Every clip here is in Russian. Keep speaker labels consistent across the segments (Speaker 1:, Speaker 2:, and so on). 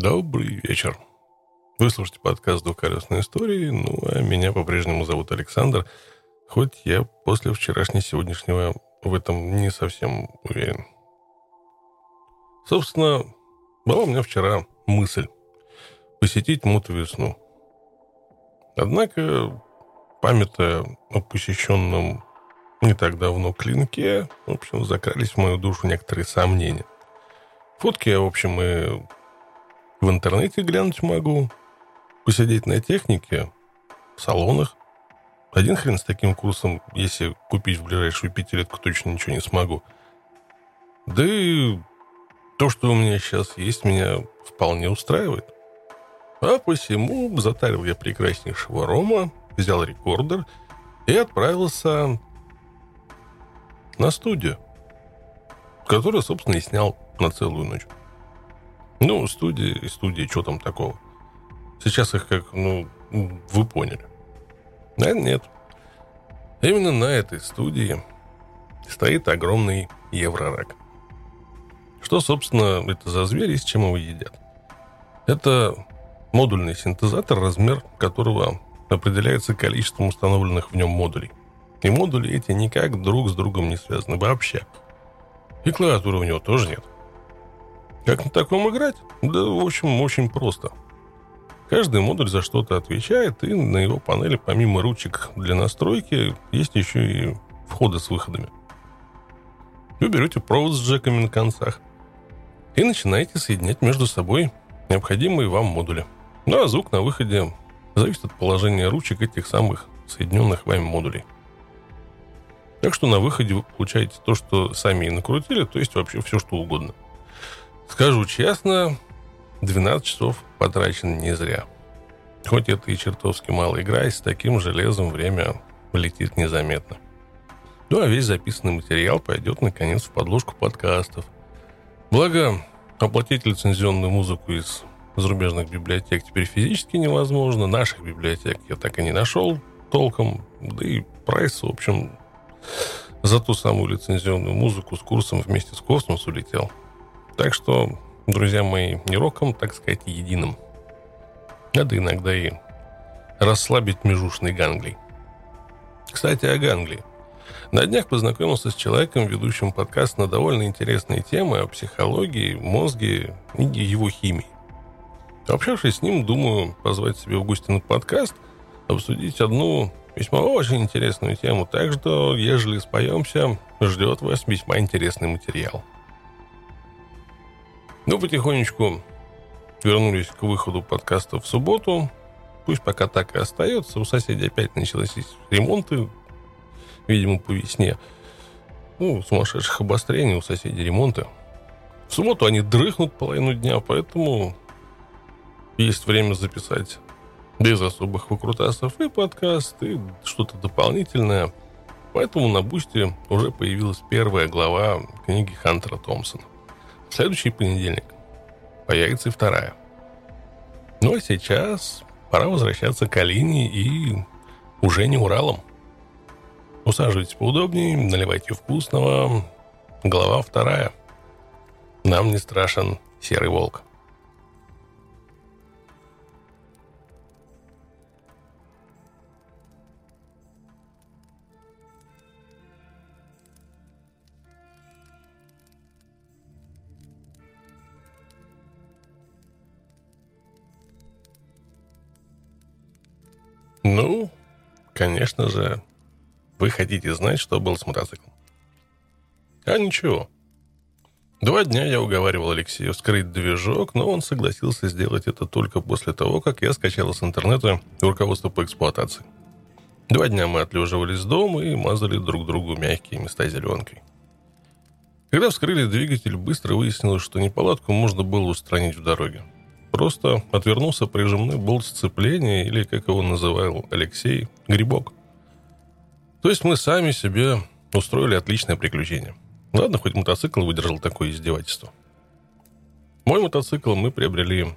Speaker 1: Добрый вечер. Вы слушаете подкаст «Двухколесные истории», ну, а меня по-прежнему зовут Александр, хоть я после вчерашнего-сегодняшнего в этом не совсем уверен. Собственно, была у меня вчера мысль посетить Мутовесну. Однако, памятая о посещенном не так давно клинке, в общем, закрались в мою душу некоторые сомнения. Фотки я, в общем, и в интернете глянуть могу, посидеть на технике, в салонах. Один хрен с таким курсом, если купить в ближайшую пятилетку, точно ничего не смогу. Да и то, что у меня сейчас есть, меня вполне устраивает. А посему затарил я прекраснейшего рома, взял рекордер и отправился на студию, которую, собственно, и снял на целую ночь. Ну, студия и студия, что там такого? Сейчас их как, ну, вы поняли. Наверное, нет. Именно на этой студии стоит огромный еврорак. Что, собственно, это за зверь и с чем его едят? Это модульный синтезатор, размер которого определяется количеством установленных в нем модулей. И модули эти никак друг с другом не связаны вообще. И клавиатуры у него тоже нет. Как на таком играть? Да, в общем, очень просто. Каждый модуль за что-то отвечает, и на его панели помимо ручек для настройки есть еще и входы с выходами. Вы берете провод с джеками на концах и начинаете соединять между собой необходимые вам модули. Ну а звук на выходе зависит от положения ручек этих самых соединенных вами модулей. Так что на выходе вы получаете то, что сами и накрутили, то есть вообще все, что угодно. Скажу честно, 12 часов потрачено не зря. Хоть это и чертовски мало игра, и с таким железом время летит незаметно. Ну а весь записанный материал пойдет, наконец, в подложку подкастов. Благо, оплатить лицензионную музыку из зарубежных библиотек теперь физически невозможно. Наших библиотек я так и не нашел толком. Да и прайс, в общем, за ту самую лицензионную музыку с курсом вместе с космос улетел. Так что, друзья мои, не роком, так сказать, единым. Надо иногда и расслабить межушный ганглий. Кстати, о ганглии. На днях познакомился с человеком, ведущим подкаст на довольно интересные темы о психологии, мозге и его химии. Общавшись с ним, думаю позвать себе в гости на подкаст, обсудить одну весьма очень интересную тему. Так что, ежели споемся, ждет вас весьма интересный материал. Ну, потихонечку вернулись к выходу подкаста в субботу. Пусть пока так и остается. У соседей опять начались ремонты, видимо, по весне. Ну, сумасшедших обострений у соседей ремонты. В субботу они дрыхнут половину дня, поэтому есть время записать без особых выкрутасов и подкаст, и что-то дополнительное. Поэтому на Бусте уже появилась первая глава книги Хантера Томпсона. В следующий понедельник появится и вторая. Ну а сейчас пора возвращаться к Алине и уже не Уралом. Усаживайтесь поудобнее, наливайте вкусного. Глава вторая. Нам не страшен серый волк. Ну, конечно же, вы хотите знать, что было с мотоциклом. А ничего. Два дня я уговаривал Алексея вскрыть движок, но он согласился сделать это только после того, как я скачал с интернета руководство по эксплуатации. Два дня мы отлеживались дома и мазали друг другу мягкие места зеленкой. Когда вскрыли двигатель, быстро выяснилось, что неполадку можно было устранить в дороге. Просто отвернулся прижимной болт сцепления, или, как его называл Алексей, грибок. То есть мы сами себе устроили отличное приключение. Ладно, хоть мотоцикл выдержал такое издевательство. Мой мотоцикл мы приобрели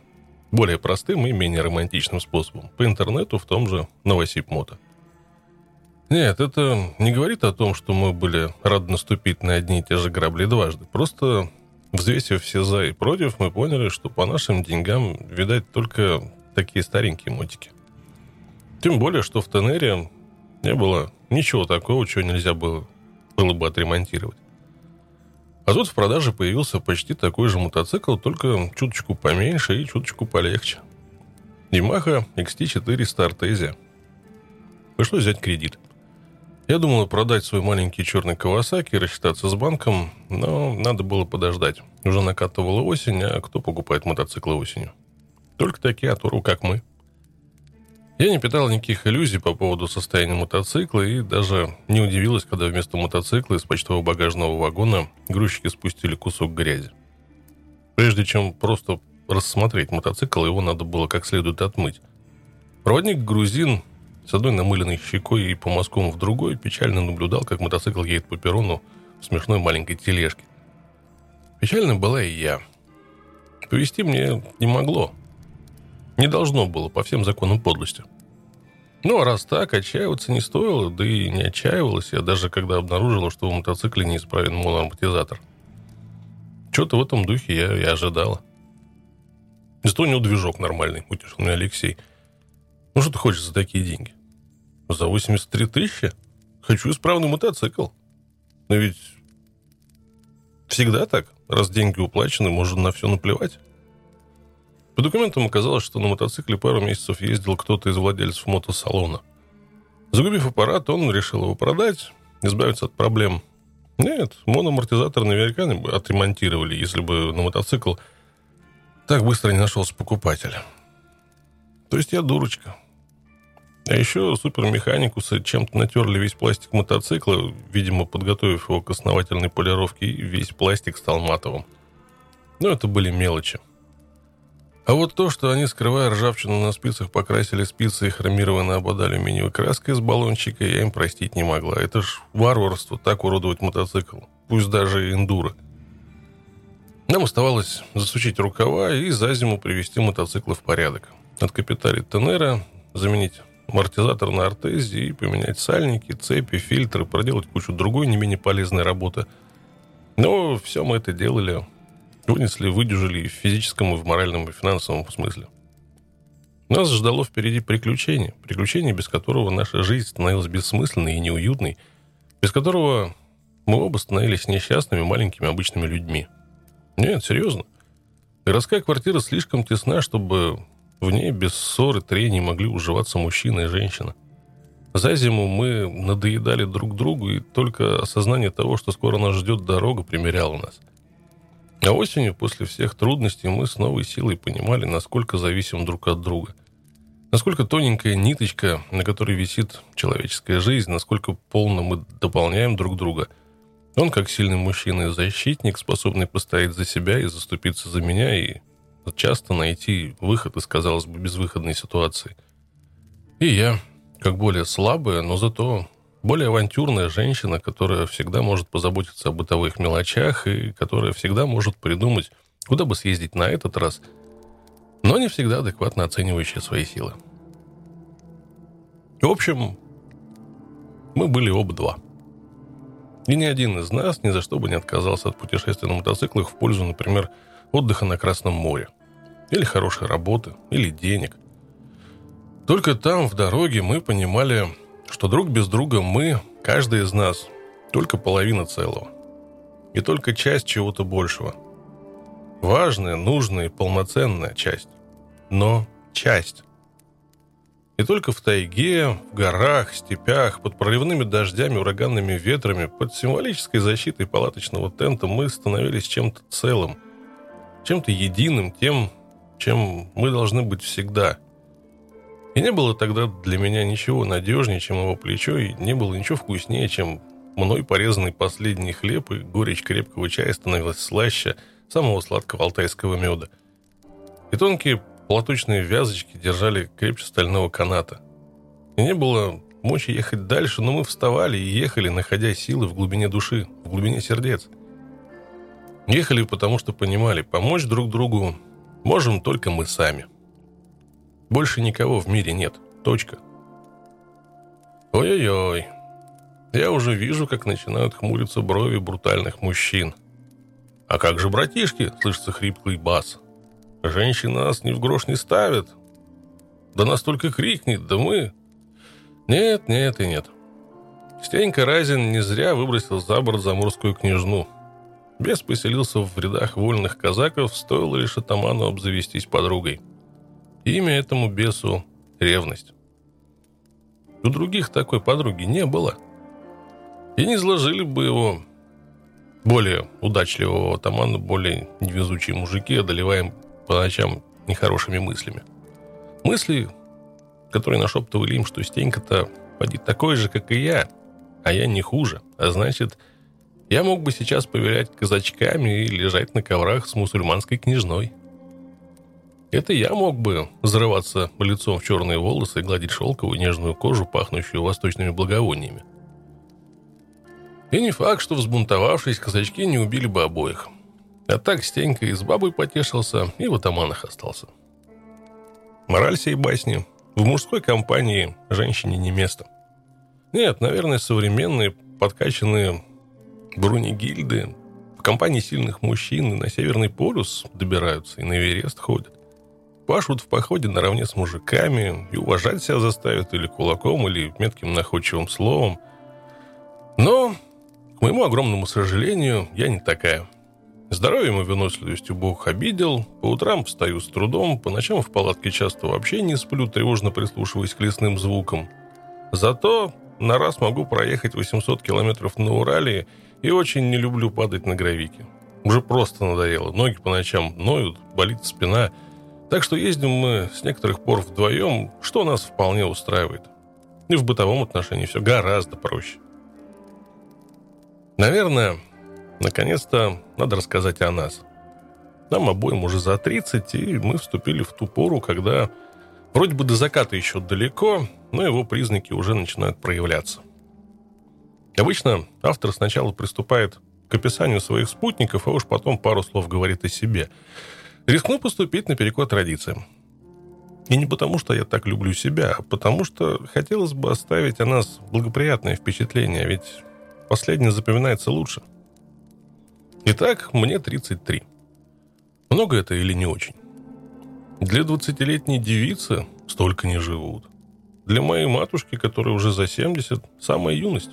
Speaker 1: более простым и менее романтичным способом. По интернету в том же Новосип Мото. Нет, это не говорит о том, что мы были рады наступить на одни и те же грабли дважды. Просто Взвесив все за и против, мы поняли, что по нашим деньгам, видать, только такие старенькие мотики. Тем более, что в Тенере не было ничего такого, чего нельзя было, было бы отремонтировать. А тут в продаже появился почти такой же мотоцикл, только чуточку поменьше и чуточку полегче. Yamaha XT400 Artesia. Пришлось взять кредит. Я думал продать свой маленький черный Кавасаки и рассчитаться с банком, но надо было подождать. Уже накатывала осень, а кто покупает мотоциклы осенью? Только такие оторвы, как мы – я не питал никаких иллюзий по поводу состояния мотоцикла и даже не удивилась, когда вместо мотоцикла из почтового багажного вагона грузчики спустили кусок грязи. Прежде чем просто рассмотреть мотоцикл, его надо было как следует отмыть. Проводник грузин с одной намыленной щекой и по мазкам в другой печально наблюдал, как мотоцикл едет по перрону в смешной маленькой тележке. Печально была и я. Повести мне не могло, не должно было, по всем законам подлости. Ну, а раз так, отчаиваться не стоило, да и не отчаивалась я, даже когда обнаружила, что в мотоцикле неисправен моноамортизатор. Что-то в этом духе я и ожидала. Зато у него движок нормальный, утешил меня Алексей. Ну, что ты хочешь за такие деньги? За 83 тысячи? Хочу исправный мотоцикл. Но ведь всегда так. Раз деньги уплачены, можно на все наплевать. По документам оказалось, что на мотоцикле пару месяцев ездил кто-то из владельцев мотосалона. Загубив аппарат, он решил его продать, избавиться от проблем. Нет, моноамортизатор наверняка бы отремонтировали, если бы на мотоцикл так быстро не нашелся покупатель. То есть я дурочка. А еще супермеханикусы чем-то натерли весь пластик мотоцикла, видимо, подготовив его к основательной полировке, и весь пластик стал матовым. Но это были мелочи. А вот то, что они, скрывая ржавчину на спицах, покрасили спицы и хромированные об алюминиевой краской из баллончика, я им простить не могла. Это ж варварство, так уродовать мотоцикл. Пусть даже и эндуро. Нам оставалось засучить рукава и за зиму привести мотоциклы в порядок. Откапиталить Тенера, заменить амортизатор на артезе и поменять сальники, цепи, фильтры, проделать кучу другой не менее полезной работы. Но все мы это делали вынесли, выдержали и в физическом, и в моральном, и в финансовом смысле. Нас ждало впереди приключение. Приключение, без которого наша жизнь становилась бессмысленной и неуютной, без которого мы оба становились несчастными, маленькими, обычными людьми. Нет, серьезно. Городская квартира слишком тесна, чтобы в ней без ссоры, трений могли уживаться мужчина и женщина. За зиму мы надоедали друг другу, и только осознание того, что скоро нас ждет дорога, примеряло нас – а осенью, после всех трудностей, мы с новой силой понимали, насколько зависим друг от друга. Насколько тоненькая ниточка, на которой висит человеческая жизнь, насколько полно мы дополняем друг друга. Он, как сильный мужчина и защитник, способный постоять за себя и заступиться за меня, и часто найти выход из, казалось бы, безвыходной ситуации. И я, как более слабая, но зато более авантюрная женщина, которая всегда может позаботиться о бытовых мелочах и которая всегда может придумать, куда бы съездить на этот раз, но не всегда адекватно оценивающая свои силы. В общем, мы были оба два. И ни один из нас ни за что бы не отказался от путешествия на мотоциклах в пользу, например, отдыха на Красном море. Или хорошей работы, или денег. Только там, в дороге, мы понимали, что друг без друга мы, каждый из нас, только половина целого. И только часть чего-то большего. Важная, нужная и полноценная часть. Но часть. И только в тайге, в горах, степях, под проливными дождями, ураганными ветрами, под символической защитой палаточного тента мы становились чем-то целым, чем-то единым, тем, чем мы должны быть всегда – и не было тогда для меня ничего надежнее, чем его плечо, и не было ничего вкуснее, чем мной порезанный последний хлеб, и горечь крепкого чая становилась слаще самого сладкого алтайского меда. И тонкие платочные вязочки держали крепче стального каната. И не было мочи ехать дальше, но мы вставали и ехали, находя силы в глубине души, в глубине сердец. Ехали, потому что понимали, помочь друг другу можем только мы сами – больше никого в мире нет. Точка. Ой-ой-ой. Я уже вижу, как начинают хмуриться брови брутальных мужчин. «А как же братишки?» — слышится хриплый бас. «Женщины нас ни в грош не ставят. Да настолько крикнет, да мы...» «Нет, нет и нет». Стенька Разин не зря выбросил за борт заморскую княжну. Бес поселился в рядах вольных казаков, стоило лишь атаману обзавестись подругой. Имя этому бесу — ревность. У других такой подруги не было. И не изложили бы его более удачливого атамана, более невезучие мужики, одолеваем по ночам нехорошими мыслями. Мысли, которые нашептывали им, что Стенька-то поди такой же, как и я, а я не хуже. А значит, я мог бы сейчас поверять казачками и лежать на коврах с мусульманской княжной. Это я мог бы взрываться лицом в черные волосы и гладить шелковую нежную кожу, пахнущую восточными благовониями. И не факт, что взбунтовавшись, казачки не убили бы обоих. А так Стенька и с бабой потешился, и в атаманах остался. Мораль сей басни. В мужской компании женщине не место. Нет, наверное, современные подкачанные бронегильды в компании сильных мужчин на Северный полюс добираются, и на Эверест ходят. Пашут в походе наравне с мужиками и уважать себя заставят или кулаком, или метким находчивым словом. Но, к моему огромному сожалению, я не такая. Здоровьем и выносливостью Бог обидел, по утрам встаю с трудом, по ночам в палатке часто вообще не сплю, тревожно прислушиваясь к лесным звукам. Зато на раз могу проехать 800 километров на Урале и очень не люблю падать на гравике. Уже просто надоело. Ноги по ночам ноют, болит спина – так что ездим мы с некоторых пор вдвоем, что нас вполне устраивает. И в бытовом отношении все гораздо проще. Наверное, наконец-то надо рассказать о нас. Нам обоим уже за 30, и мы вступили в ту пору, когда вроде бы до заката еще далеко, но его признаки уже начинают проявляться. Обычно автор сначала приступает к описанию своих спутников, а уж потом пару слов говорит о себе – Рискну поступить наперекор традициям. И не потому, что я так люблю себя, а потому что хотелось бы оставить о нас благоприятное впечатление, ведь последнее запоминается лучше. Итак, мне 33. Много это или не очень? Для 20-летней девицы столько не живут. Для моей матушки, которая уже за 70, самая юность.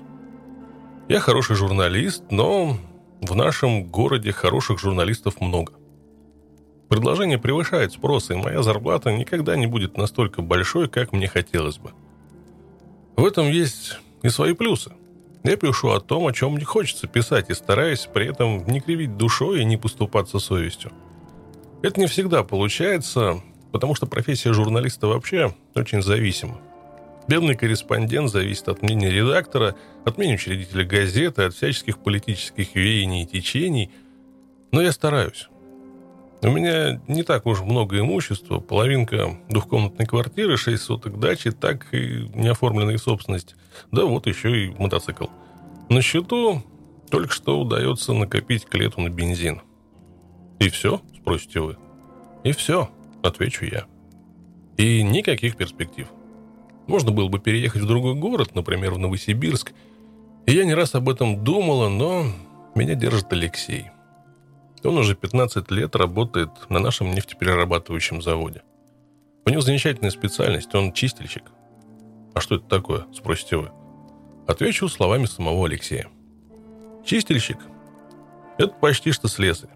Speaker 1: Я хороший журналист, но в нашем городе хороших журналистов много. Предложение превышает спрос, и моя зарплата никогда не будет настолько большой, как мне хотелось бы. В этом есть и свои плюсы. Я пишу о том, о чем мне хочется писать, и стараюсь при этом не кривить душой и не поступаться совестью. Это не всегда получается, потому что профессия журналиста вообще очень зависима. Бедный корреспондент зависит от мнения редактора, от мнения учредителя газеты, от всяческих политических веяний и течений. Но я стараюсь. У меня не так уж много имущества. Половинка двухкомнатной квартиры, шесть соток дачи, так и неоформленная собственность. Да вот еще и мотоцикл. На счету только что удается накопить к лету на бензин. И все, спросите вы. И все, отвечу я. И никаких перспектив. Можно было бы переехать в другой город, например, в Новосибирск. И я не раз об этом думала, но меня держит Алексей – он уже 15 лет работает на нашем нефтеперерабатывающем заводе. У него замечательная специальность, он чистильщик. А что это такое, спросите вы? Отвечу словами самого Алексея. Чистильщик – это почти что слесарь.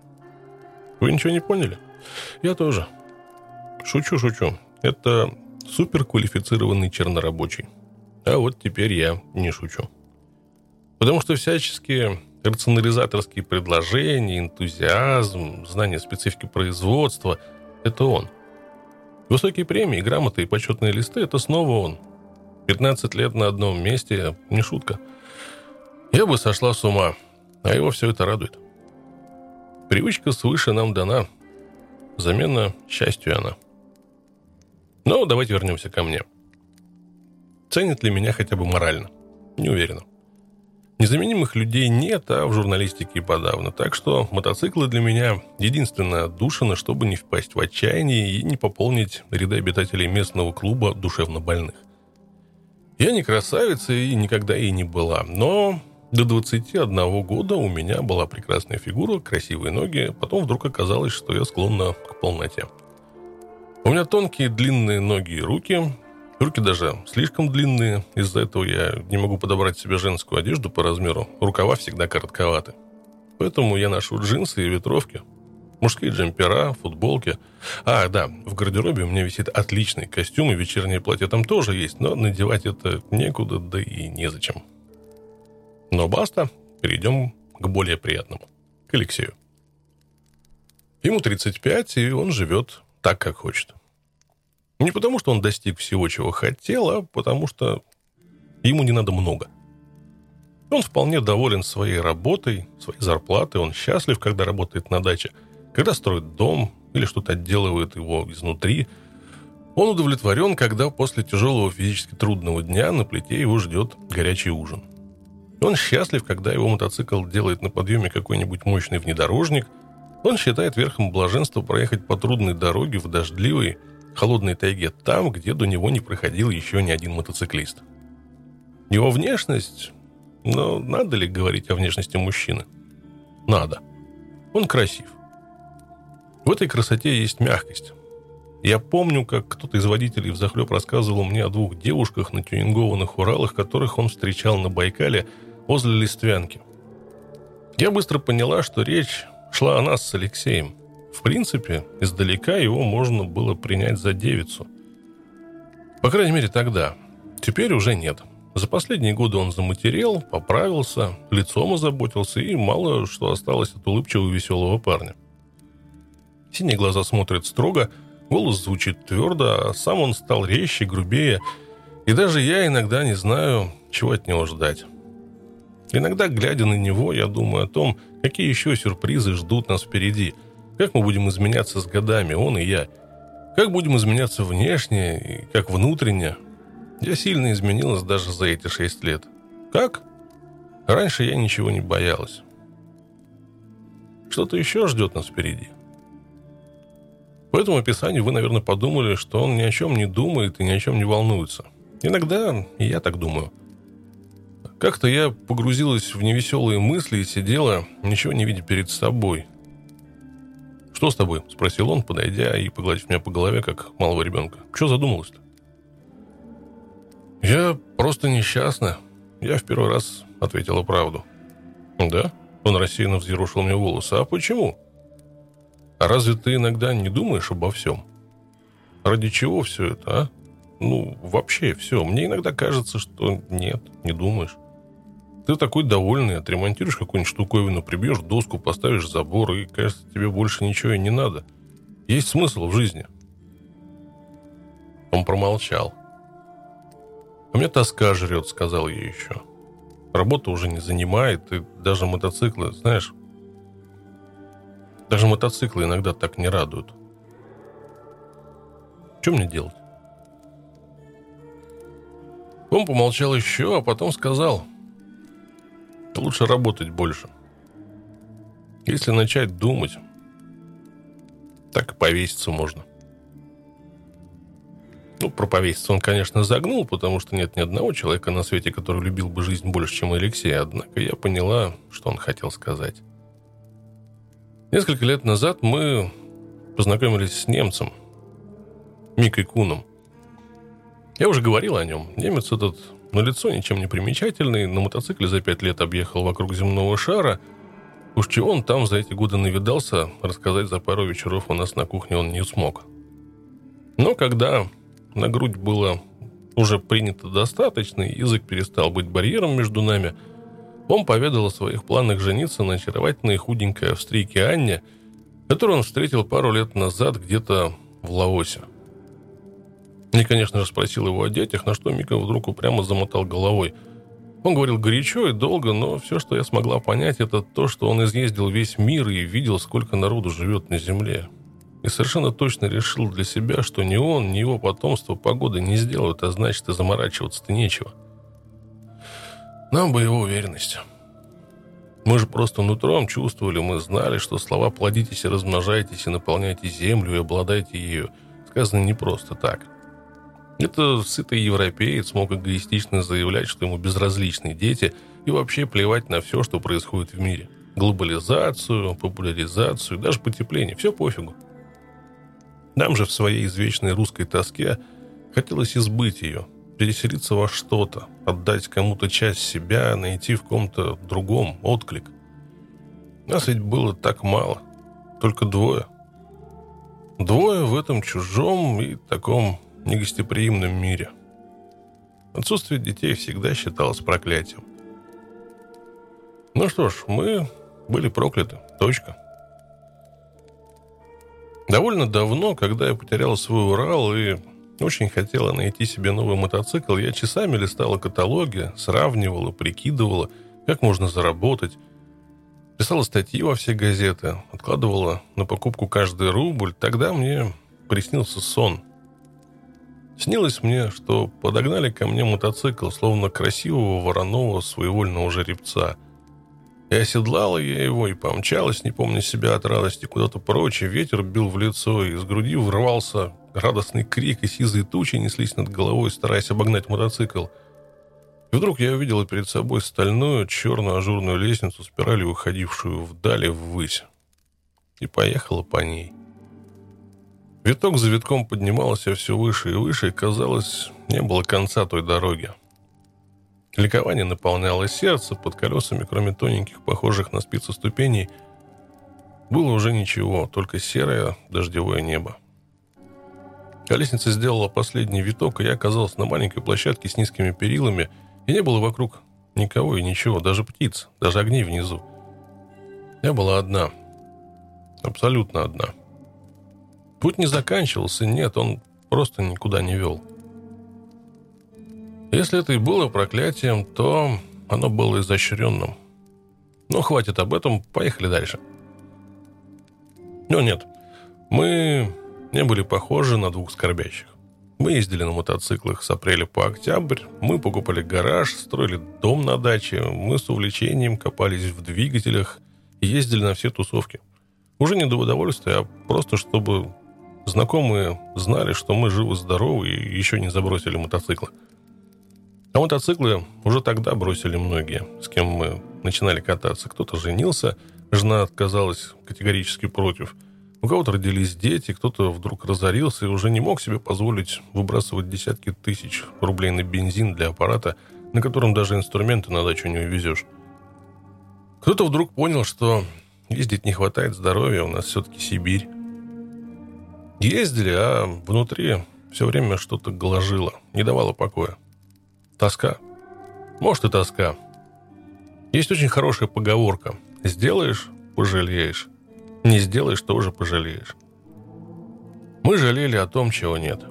Speaker 1: Вы ничего не поняли? Я тоже. Шучу, шучу. Это суперквалифицированный чернорабочий. А вот теперь я не шучу. Потому что всяческие рационализаторские предложения, энтузиазм, знание специфики производства – это он. Высокие премии, грамоты и почетные листы – это снова он. 15 лет на одном месте – не шутка. Я бы сошла с ума, а его все это радует. Привычка свыше нам дана. Замена счастью она. Но давайте вернемся ко мне. Ценит ли меня хотя бы морально? Не уверена. Незаменимых людей нет, а в журналистике подавно. Так что мотоциклы для меня единственная отдушина, чтобы не впасть в отчаяние и не пополнить ряды обитателей местного клуба душевно больных. Я не красавица и никогда и не была, но До 21 года у меня была прекрасная фигура, красивые ноги, потом вдруг оказалось, что я склонна к полноте. У меня тонкие длинные ноги и руки, руки даже слишком длинные, из-за этого я не могу подобрать себе женскую одежду по размеру, рукава всегда коротковаты. Поэтому я ношу джинсы и ветровки, мужские джемпера, футболки. А, да, в гардеробе у меня висит отличный костюм, и вечернее платье там тоже есть, но надевать это некуда, да и незачем. Но баста, перейдем к более приятному, к Алексею. Ему 35, и он живет так, как хочет. Не потому, что он достиг всего, чего хотел, а потому что ему не надо много. Он вполне доволен своей работой, своей зарплатой, он счастлив, когда работает на даче, когда строит дом или что-то отделывает его изнутри. Он удовлетворен, когда после тяжелого физически трудного дня на плите его ждет горячий ужин – он счастлив, когда его мотоцикл делает на подъеме какой-нибудь мощный внедорожник. Он считает верхом блаженства проехать по трудной дороге в дождливой, холодной тайге там, где до него не проходил еще ни один мотоциклист. Его внешность... Но надо ли говорить о внешности мужчины? Надо. Он красив. В этой красоте есть мягкость. Я помню, как кто-то из водителей взахлеб рассказывал мне о двух девушках на тюнингованных Уралах, которых он встречал на Байкале – возле Листвянки. Я быстро поняла, что речь шла о нас с Алексеем. В принципе, издалека его можно было принять за девицу. По крайней мере, тогда. Теперь уже нет. За последние годы он заматерел, поправился, лицом озаботился, и мало что осталось от улыбчивого веселого парня. Синие глаза смотрят строго, голос звучит твердо, а сам он стал резче, грубее, и даже я иногда не знаю, чего от него ждать. Иногда, глядя на него, я думаю о том, какие еще сюрпризы ждут нас впереди. Как мы будем изменяться с годами, он и я. Как будем изменяться внешне и как внутренне. Я сильно изменилась даже за эти шесть лет. Как? Раньше я ничего не боялась. Что-то еще ждет нас впереди. По этому описанию вы, наверное, подумали, что он ни о чем не думает и ни о чем не волнуется. Иногда я так думаю – как-то я погрузилась в невеселые мысли и сидела, ничего не видя перед собой. «Что с тобой?» – спросил он, подойдя и погладив меня по голове, как малого ребенка. «Что задумалась-то?» «Я просто несчастна. Я в первый раз ответила правду». «Да?» – он рассеянно взъерушил мне волосы. «А почему?» «А разве ты иногда не думаешь обо всем? Ради чего все это, а? Ну, вообще все. Мне иногда кажется, что нет, не думаешь. Ты такой довольный, отремонтируешь какую-нибудь штуковину, прибьешь доску, поставишь забор, и, кажется, тебе больше ничего и не надо. Есть смысл в жизни. Он промолчал. «А меня тоска жрет», — сказал я еще. «Работа уже не занимает, и даже мотоциклы, знаешь, даже мотоциклы иногда так не радуют. Что мне делать?» Он помолчал еще, а потом сказал — лучше работать больше. Если начать думать, так и повеситься можно. Ну, про повеситься он, конечно, загнул, потому что нет ни одного человека на свете, который любил бы жизнь больше, чем Алексей. Однако я поняла, что он хотел сказать. Несколько лет назад мы познакомились с немцем, Микой Куном. Я уже говорил о нем. Немец этот на лицо ничем не примечательный, на мотоцикле за пять лет объехал вокруг земного шара. Уж чего он там за эти годы навидался, рассказать за пару вечеров у нас на кухне он не смог. Но когда на грудь было уже принято достаточно, и язык перестал быть барьером между нами, он поведал о своих планах жениться на очаровательной худенькой австрийке Анне, которую он встретил пару лет назад где-то в Лаосе – я, конечно же, спросил его о детях, на что Мика вдруг упрямо замотал головой. Он говорил горячо и долго, но все, что я смогла понять, это то, что он изъездил весь мир и видел, сколько народу живет на Земле. И совершенно точно решил для себя, что ни он, ни его потомство погоды не сделают, а значит и заморачиваться-то нечего. Нам бы его уверенность. Мы же просто нутром чувствовали, мы знали, что слова «плодитесь и размножайтесь и наполняйте землю и обладайте ею» сказаны не просто так – Это сытый европеец мог эгоистично заявлять, что ему безразличны дети и вообще плевать на все, что происходит в мире. Глобализацию, популяризацию, даже потепление. Все пофигу. Нам же в своей извечной русской тоске хотелось избыть ее, переселиться во что-то, отдать кому-то часть себя, найти в ком-то другом отклик. Нас ведь было так мало, только двое. Двое в этом чужом и таком негостеприимном мире. Отсутствие детей всегда считалось проклятием. Ну что ж, мы были прокляты. Точка. Довольно давно, когда я потерял свой Урал и очень хотела найти себе новый мотоцикл, я часами листала каталоги, сравнивала, прикидывала, как можно заработать. Писала статьи во все газеты, откладывала на покупку каждый рубль. Тогда мне приснился сон. Снилось мне, что подогнали ко мне мотоцикл, словно красивого вороного своевольного жеребца. И оседлала я его, и помчалась, не помня себя от радости, куда-то прочь, и ветер бил в лицо, и из груди врывался радостный крик, и сизые тучи неслись над головой, стараясь обогнать мотоцикл. И вдруг я увидела перед собой стальную черную ажурную лестницу, спиралью уходившую вдали ввысь. И поехала по ней. Виток за витком поднимался все выше и выше, и, казалось, не было конца той дороги. Ликование наполняло сердце, под колесами, кроме тоненьких, похожих на спицы ступеней, было уже ничего, только серое дождевое небо. Колесница сделала последний виток, и я оказался на маленькой площадке с низкими перилами, и не было вокруг никого и ничего, даже птиц, даже огней внизу. Я была одна. Абсолютно одна. Путь не заканчивался, нет, он просто никуда не вел. Если это и было проклятием, то оно было изощренным. Но хватит об этом, поехали дальше. Но нет, мы не были похожи на двух скорбящих. Мы ездили на мотоциклах с апреля по октябрь, мы покупали гараж, строили дом на даче, мы с увлечением копались в двигателях ездили на все тусовки. Уже не до удовольствия, а просто чтобы знакомые знали, что мы живы-здоровы и еще не забросили мотоциклы. А мотоциклы уже тогда бросили многие, с кем мы начинали кататься. Кто-то женился, жена отказалась категорически против – у кого-то родились дети, кто-то вдруг разорился и уже не мог себе позволить выбрасывать десятки тысяч рублей на бензин для аппарата, на котором даже инструменты на дачу не увезешь. Кто-то вдруг понял, что ездить не хватает здоровья, у нас все-таки Сибирь. Ездили, а внутри все время что-то гложило, не давало покоя. Тоска. Может и тоска. Есть очень хорошая поговорка. Сделаешь – пожалеешь. Не сделаешь, тоже пожалеешь. Мы жалели о том, чего нет.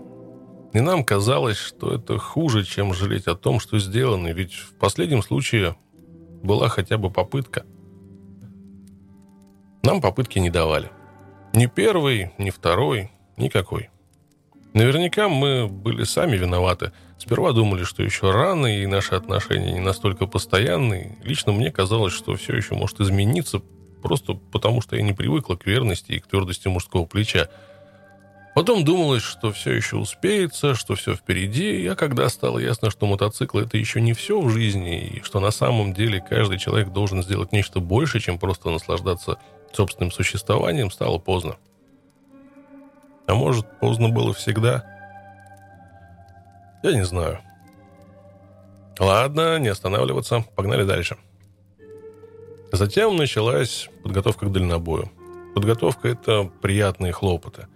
Speaker 1: И нам казалось, что это хуже, чем жалеть о том, что сделано, ведь в последнем случае была хотя бы попытка. Нам попытки не давали. Ни первый, ни второй, никакой. Наверняка мы были сами виноваты. Сперва думали, что еще рано, и наши отношения не настолько постоянные. Лично мне казалось, что все еще может измениться, просто потому что я не привыкла к верности и к твердости мужского плеча. Потом думалось, что все еще успеется, что все впереди, а когда стало ясно, что мотоцикл это еще не все в жизни, и что на самом деле каждый человек должен сделать нечто больше, чем просто наслаждаться собственным существованием, стало поздно. А может, поздно было всегда? Я не знаю. Ладно, не останавливаться, погнали дальше. Затем началась подготовка к дальнобою. Подготовка – это приятные хлопоты.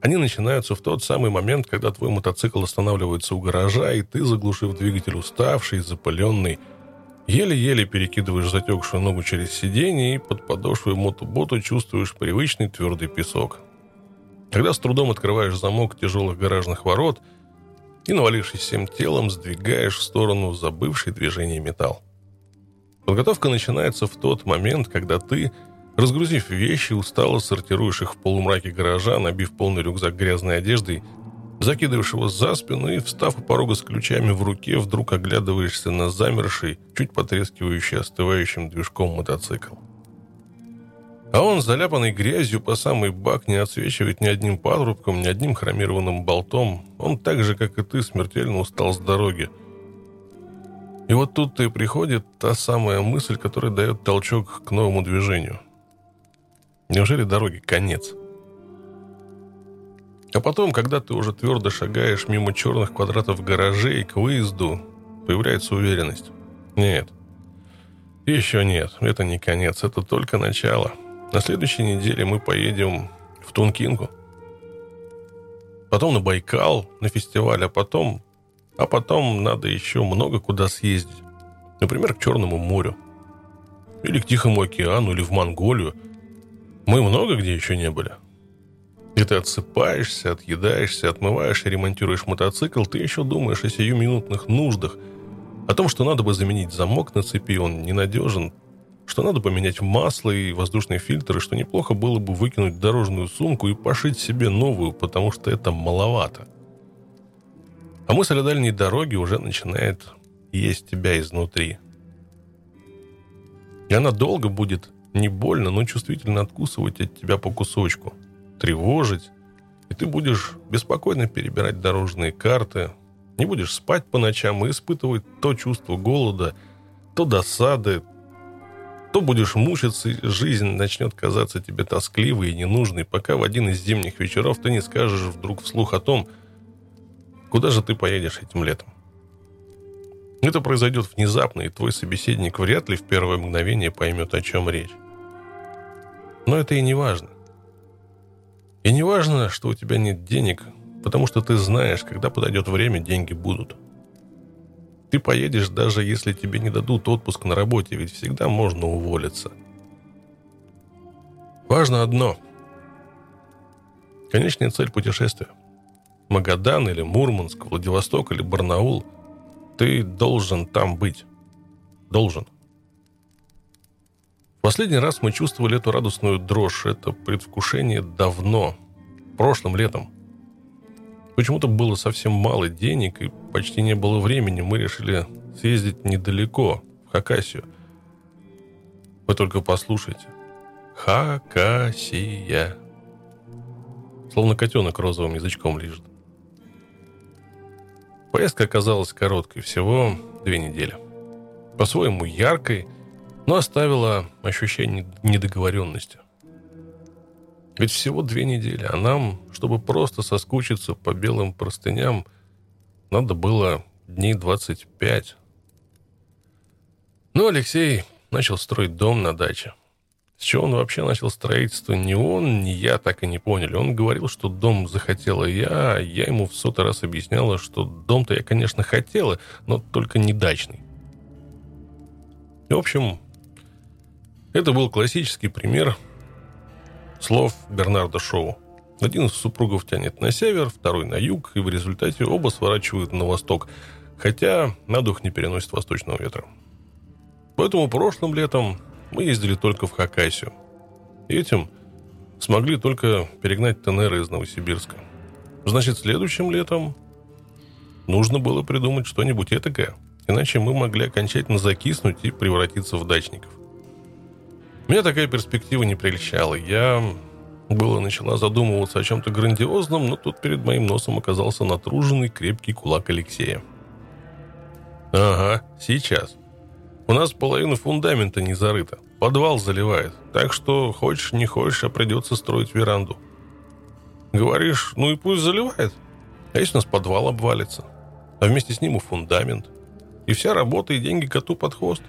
Speaker 1: Они начинаются в тот самый момент, когда твой мотоцикл останавливается у гаража, и ты, заглушив двигатель уставший, запыленный, еле-еле перекидываешь затекшую ногу через сиденье и под подошвой мотобота чувствуешь привычный твердый песок. Когда с трудом открываешь замок тяжелых гаражных ворот и, навалившись всем телом, сдвигаешь в сторону забывший движение металл. Подготовка начинается в тот момент, когда ты, разгрузив вещи, устало сортируешь их в полумраке гаража, набив полный рюкзак грязной одеждой, закидываешь его за спину и, встав у порога с ключами в руке, вдруг оглядываешься на замерший, чуть потрескивающий остывающим движком мотоцикл. А он, заляпанный грязью по самый бак, не отсвечивает ни одним патрубком, ни одним хромированным болтом. Он так же, как и ты, смертельно устал с дороги. И вот тут-то и приходит та самая мысль, которая дает толчок к новому движению. Неужели дороги конец? А потом, когда ты уже твердо шагаешь мимо черных квадратов гаражей к выезду, появляется уверенность. Нет. Еще нет. Это не конец. Это только начало. — на следующей неделе мы поедем в Тункинку. Потом на Байкал, на фестиваль, а потом... А потом надо еще много куда съездить. Например, к Черному морю. Или к Тихому океану, или в Монголию. Мы много где еще не были. И ты отсыпаешься, отъедаешься, отмываешь и ремонтируешь мотоцикл, ты еще думаешь о сиюминутных нуждах, о том, что надо бы заменить замок на цепи, он ненадежен, что надо поменять масло и воздушные фильтры, что неплохо было бы выкинуть дорожную сумку и пошить себе новую, потому что это маловато. А мысль о дальней дороге уже начинает есть тебя изнутри. И она долго будет не больно, но чувствительно откусывать от тебя по кусочку, тревожить, и ты будешь беспокойно перебирать дорожные карты, не будешь спать по ночам и испытывать то чувство голода, то досады, то будешь мучиться, жизнь начнет казаться тебе тоскливой и ненужной, пока в один из зимних вечеров ты не скажешь вдруг вслух о том, куда же ты поедешь этим летом. Это произойдет внезапно, и твой собеседник вряд ли в первое мгновение поймет, о чем речь. Но это и не важно. И не важно, что у тебя нет денег, потому что ты знаешь, когда подойдет время, деньги будут – ты поедешь, даже если тебе не дадут отпуск на работе, ведь всегда можно уволиться. Важно одно. Конечная цель путешествия. Магадан или Мурманск, Владивосток или Барнаул. Ты должен там быть. Должен. Последний раз мы чувствовали эту радостную дрожь, это предвкушение давно, прошлым летом. Почему-то было совсем мало денег и почти не было времени. Мы решили съездить недалеко, в Хакасию. Вы только послушайте. Хакасия. Словно котенок розовым язычком лежит. Поездка оказалась короткой, всего две недели. По-своему яркой, но оставила ощущение недоговоренности. Ведь всего две недели, а нам, чтобы просто соскучиться по белым простыням, надо было дней 25. Ну, Алексей начал строить дом на даче. С чего он вообще начал строительство, ни он, ни я так и не поняли. Он говорил, что дом захотела я, а я ему в сотый раз объясняла, что дом-то я, конечно, хотела, но только не дачный. В общем, это был классический пример слов Бернарда Шоу. Один из супругов тянет на север, второй на юг, и в результате оба сворачивают на восток, хотя на дух не переносит восточного ветра. Поэтому прошлым летом мы ездили только в Хакасию. Этим смогли только перегнать ТНР из Новосибирска. Значит, следующим летом нужно было придумать что-нибудь этакое, иначе мы могли окончательно закиснуть и превратиться в дачников. Меня такая перспектива не прельщала. Я было начала задумываться о чем-то грандиозном, но тут перед моим носом оказался натруженный крепкий кулак Алексея. «Ага, сейчас. У нас половина фундамента не зарыта. Подвал заливает. Так что, хочешь не хочешь, а придется строить веранду». «Говоришь, ну и пусть заливает. А если у нас подвал обвалится? А вместе с ним и фундамент. И вся работа и деньги коту под хвост?»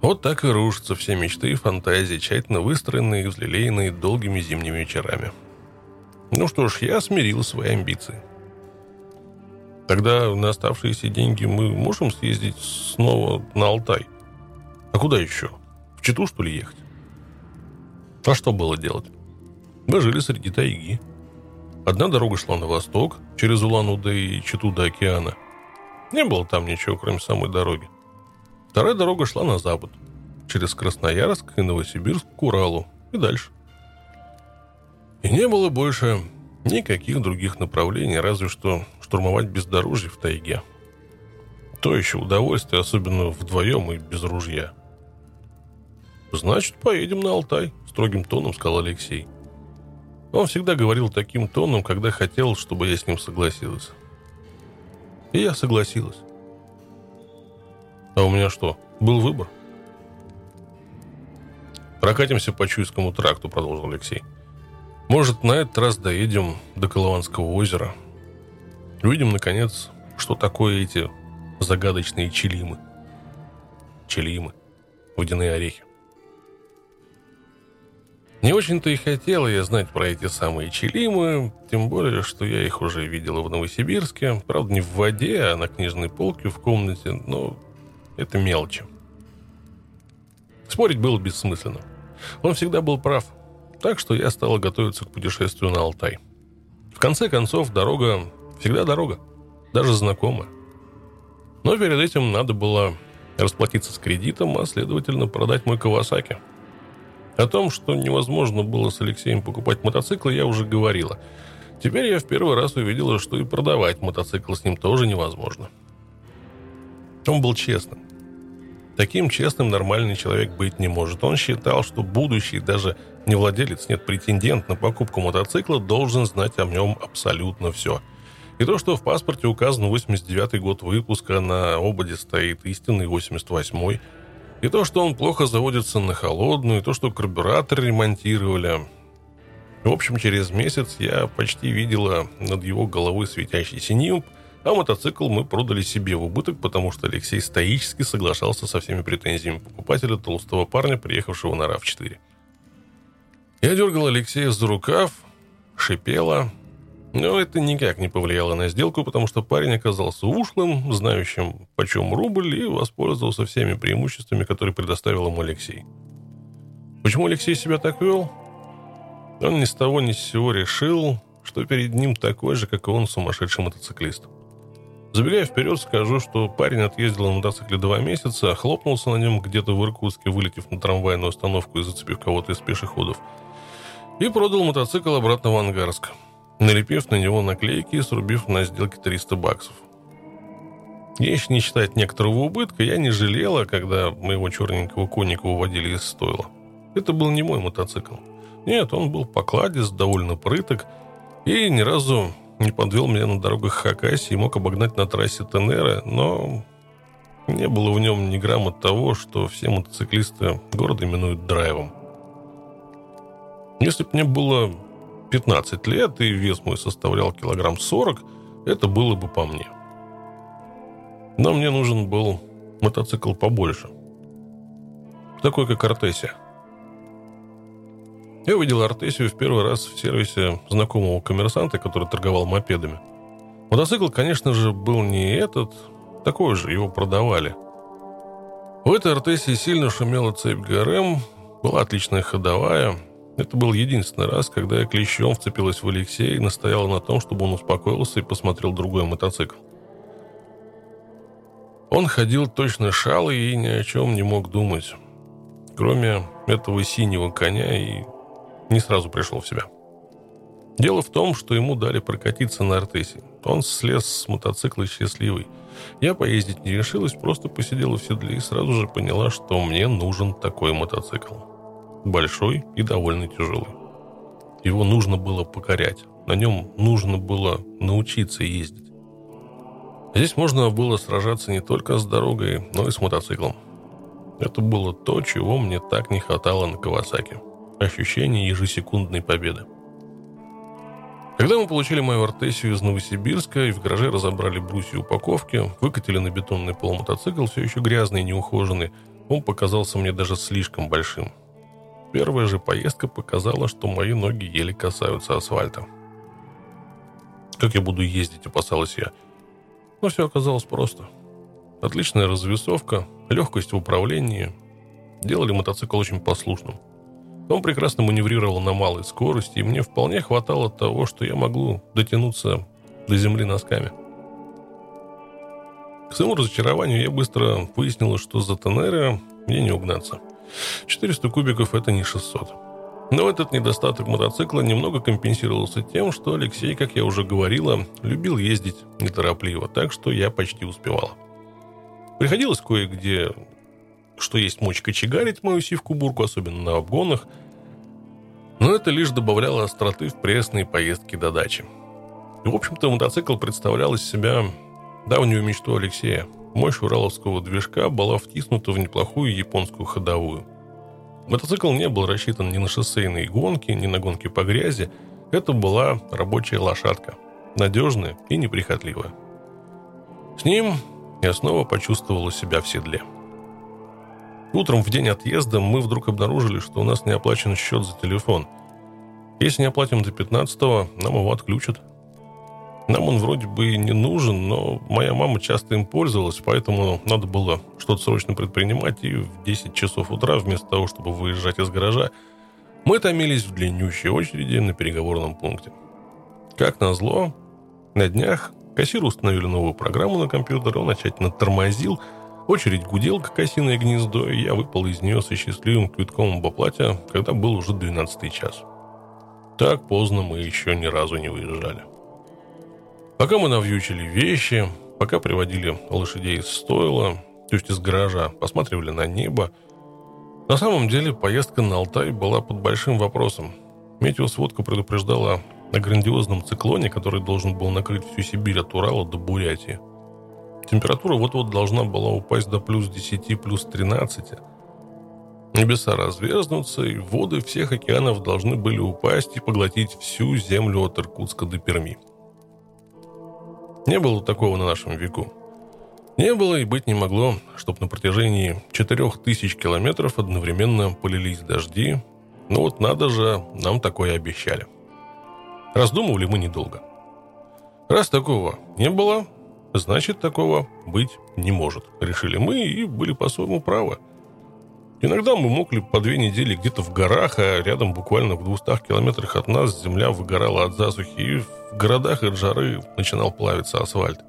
Speaker 1: Вот так и рушатся все мечты и фантазии, тщательно выстроенные и взлелеянные долгими зимними вечерами. Ну что ж, я смирил свои амбиции. Тогда на оставшиеся деньги мы можем съездить снова на Алтай? А куда еще? В Читу, что ли, ехать? А что было делать? Мы жили среди тайги. Одна дорога шла на восток, через Улан-Удэ и Читу до океана. Не было там ничего, кроме самой дороги. Вторая дорога шла на запад, через Красноярск и Новосибирск к Уралу и дальше. И не было больше никаких других направлений, разве что штурмовать бездорожье в тайге. То еще удовольствие, особенно вдвоем и без ружья. «Значит, поедем на Алтай», — строгим тоном сказал Алексей. Он всегда говорил таким тоном, когда хотел, чтобы я с ним согласилась. И я согласилась. А у меня что, был выбор? «Прокатимся по Чуйскому тракту», — продолжил Алексей. «Может, на этот раз доедем до Колыванского озера. Увидим, наконец, что такое эти загадочные челимы. Челимы. Водяные орехи. Не очень-то и хотела я знать про эти самые челимы, тем более, что я их уже видела в Новосибирске. Правда, не в воде, а на книжной полке в комнате, но это мелочи. Спорить было бессмысленно. Он всегда был прав. Так что я стала готовиться к путешествию на Алтай. В конце концов, дорога всегда дорога. Даже знакомая. Но перед этим надо было расплатиться с кредитом, а следовательно продать мой Кавасаки. О том, что невозможно было с Алексеем покупать мотоциклы, я уже говорила. Теперь я в первый раз увидела, что и продавать мотоцикл с ним тоже невозможно. Он был честным. Таким честным нормальный человек быть не может. Он считал, что будущий, даже не владелец, нет, претендент на покупку мотоцикла должен знать о нем абсолютно все. И то, что в паспорте указан 89-й год выпуска, на ободе стоит истинный 88-й, и то, что он плохо заводится на холодную, и то, что карбюратор ремонтировали. В общем, через месяц я почти видела над его головой светящийся нимб, а мотоцикл мы продали себе в убыток, потому что Алексей стоически соглашался со всеми претензиями покупателя толстого парня, приехавшего на RAV4. Я дергал Алексея за рукав, шипела, но это никак не повлияло на сделку, потому что парень оказался ушлым, знающим, почем рубль, и воспользовался всеми преимуществами, которые предоставил ему Алексей. Почему Алексей себя так вел? Он ни с того ни с сего решил, что перед ним такой же, как и он, сумасшедший мотоциклист. Забегая вперед, скажу, что парень отъездил на мотоцикле два месяца, хлопнулся на нем где-то в Иркутске, вылетев на трамвайную остановку и зацепив кого-то из пешеходов, и продал мотоцикл обратно в Ангарск – налепив на него наклейки и срубив на сделке 300 баксов. Если не считать некоторого убытка, я не жалела, когда моего черненького конника уводили из стойла. Это был не мой мотоцикл. Нет, он был покладист, довольно прыток и ни разу не подвел меня на дорогах Хакасии и мог обогнать на трассе Тенера, но не было в нем ни грамма того, что все мотоциклисты города именуют драйвом. Если бы мне было 15 лет, и вес мой составлял килограмм 40, это было бы по мне. Но мне нужен был мотоцикл побольше. Такой, как Артесия. Я увидел Артесию в первый раз в сервисе знакомого коммерсанта, который торговал мопедами. Мотоцикл, конечно же, был не этот, такой же, его продавали. В этой Артесии сильно шумела цепь ГРМ, была отличная ходовая – это был единственный раз, когда я клещом вцепилась в Алексея и настояла на том, чтобы он успокоился и посмотрел другой мотоцикл. Он ходил точно шалый и ни о чем не мог думать, кроме этого синего коня, и не сразу пришел в себя. Дело в том, что ему дали прокатиться на Артесе. Он слез с мотоцикла счастливый. Я поездить не решилась, просто посидела в седле и сразу же поняла, что мне нужен такой мотоцикл большой и довольно тяжелый. Его нужно было покорять, на нем нужно было научиться ездить. Здесь можно было сражаться не только с дорогой, но и с мотоциклом. Это было то, чего мне так не хватало на Кавасаке. Ощущение ежесекундной победы. Когда мы получили мою артесию из Новосибирска и в гараже разобрали брусья упаковки, выкатили на бетонный пол мотоцикл, все еще грязный и неухоженный, он показался мне даже слишком большим. Первая же поездка показала, что мои ноги еле касаются асфальта. Как я буду ездить, опасалась я. Но все оказалось просто. Отличная развесовка, легкость в управлении делали мотоцикл очень послушным. Он прекрасно маневрировал на малой скорости, и мне вполне хватало того, что я могу дотянуться до земли носками. К своему разочарованию я быстро выяснила, что за Тенера мне не угнаться – 400 кубиков – это не 600. Но этот недостаток мотоцикла немного компенсировался тем, что Алексей, как я уже говорила, любил ездить неторопливо, так что я почти успевала. Приходилось кое-где что есть мочь кочегарить мою сивку-бурку, особенно на обгонах. Но это лишь добавляло остроты в пресные поездки до дачи. И, в общем-то, мотоцикл представлял из себя давнюю мечту Алексея. Мощь ураловского движка была втиснута в неплохую японскую ходовую. Мотоцикл не был рассчитан ни на шоссейные гонки, ни на гонки по грязи. Это была рабочая лошадка. Надежная и неприхотливая. С ним я снова почувствовала себя в седле. Утром в день отъезда мы вдруг обнаружили, что у нас не оплачен счет за телефон. Если не оплатим до 15-го, нам его отключат. Нам он вроде бы и не нужен, но моя мама часто им пользовалась, поэтому надо было что-то срочно предпринимать, и в 10 часов утра, вместо того, чтобы выезжать из гаража, мы томились в длиннющей очереди на переговорном пункте. Как назло, на днях кассиру установили новую программу на компьютер, он окончательно тормозил, очередь гудел, как осиное гнездо, и я выпал из нее со счастливым квитком об оплате, когда был уже 12 час. Так поздно мы еще ни разу не выезжали. Пока мы навьючили вещи, пока приводили лошадей из стойла, то есть из гаража, посматривали на небо, на самом деле поездка на Алтай была под большим вопросом. Метеосводка предупреждала о грандиозном циклоне, который должен был накрыть всю Сибирь от Урала до Бурятии. Температура вот-вот должна была упасть до плюс 10, плюс 13. Небеса разверзнутся, и воды всех океанов должны были упасть и поглотить всю землю от Иркутска до Перми – не было такого на нашем веку. Не было и быть не могло, чтобы на протяжении четырех тысяч километров одновременно полились дожди. Ну вот надо же, нам такое обещали. Раздумывали мы недолго. Раз такого не было, значит такого быть не может. Решили мы и были по-своему правы. Иногда мы мокли по две недели где-то в горах, а рядом буквально в двухстах километрах от нас земля выгорала от засухи, и в городах от жары начинал плавиться асфальт.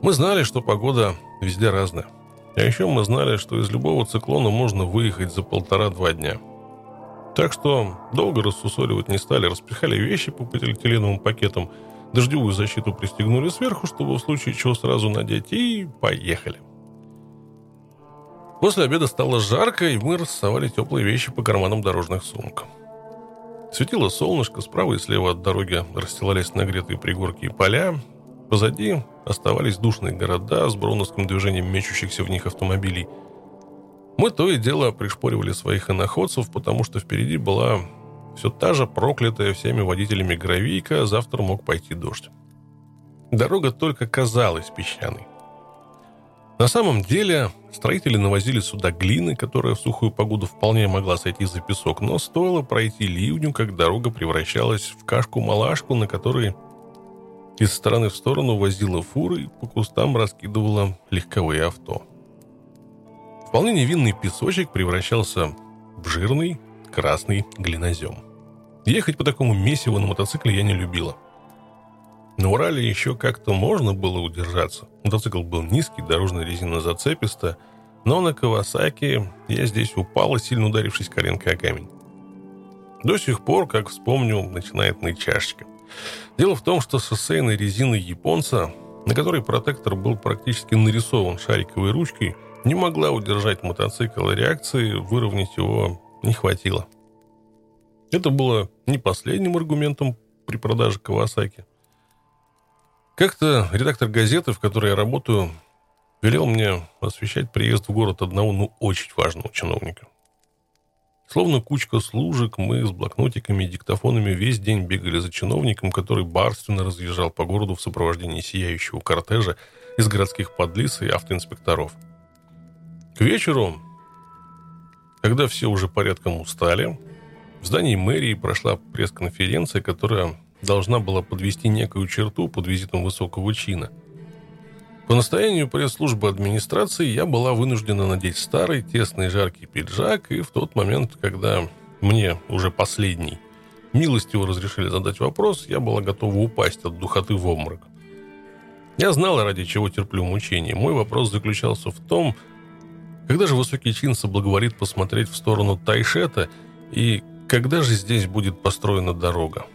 Speaker 1: Мы знали, что погода везде разная. А еще мы знали, что из любого циклона можно выехать за полтора-два дня. Так что долго рассусоливать не стали, распихали вещи по полиэтиленовым пакетам, дождевую защиту пристегнули сверху, чтобы в случае чего сразу надеть, и поехали. После обеда стало жарко, и мы рассовали теплые вещи по карманам дорожных сумок. Светило солнышко, справа и слева от дороги расстилались нагретые пригорки и поля. Позади оставались душные города с броуновским движением мечущихся в них автомобилей. Мы то и дело пришпоривали своих иноходцев, потому что впереди была все та же проклятая всеми водителями гравийка, завтра мог пойти дождь. Дорога только казалась песчаной. На самом деле, строители навозили сюда глины, которая в сухую погоду вполне могла сойти за песок, но стоило пройти ливню, как дорога превращалась в кашку-малашку, на которой из стороны в сторону возила фуры и по кустам раскидывала легковые авто. Вполне невинный песочек превращался в жирный красный глинозем. Ехать по такому месиву на мотоцикле я не любила – на Урале еще как-то можно было удержаться. Мотоцикл был низкий, дорожная резина зацеписта, но на Кавасаки я здесь упал, сильно ударившись коленкой о камень. До сих пор, как вспомню, начинает ныть чашечка. Дело в том, что шоссейной резины японца, на которой протектор был практически нарисован шариковой ручкой, не могла удержать мотоцикл, и реакции выровнять его не хватило. Это было не последним аргументом при продаже Кавасаки. Как-то редактор газеты, в которой я работаю, велел мне освещать приезд в город одного, ну, очень важного чиновника. Словно кучка служек, мы с блокнотиками и диктофонами весь день бегали за чиновником, который барственно разъезжал по городу в сопровождении сияющего кортежа из городских подлис и автоинспекторов. К вечеру, когда все уже порядком устали, в здании мэрии прошла пресс-конференция, которая должна была подвести некую черту под визитом высокого чина. По настоянию пресс-службы администрации я была вынуждена надеть старый, тесный, жаркий пиджак, и в тот момент, когда мне, уже последний, милостиво разрешили задать вопрос, я была готова упасть от духоты в обморок. Я знала, ради чего терплю мучения. Мой вопрос заключался в том, когда же высокий чин соблаговорит посмотреть в сторону Тайшета, и когда же здесь будет построена дорога?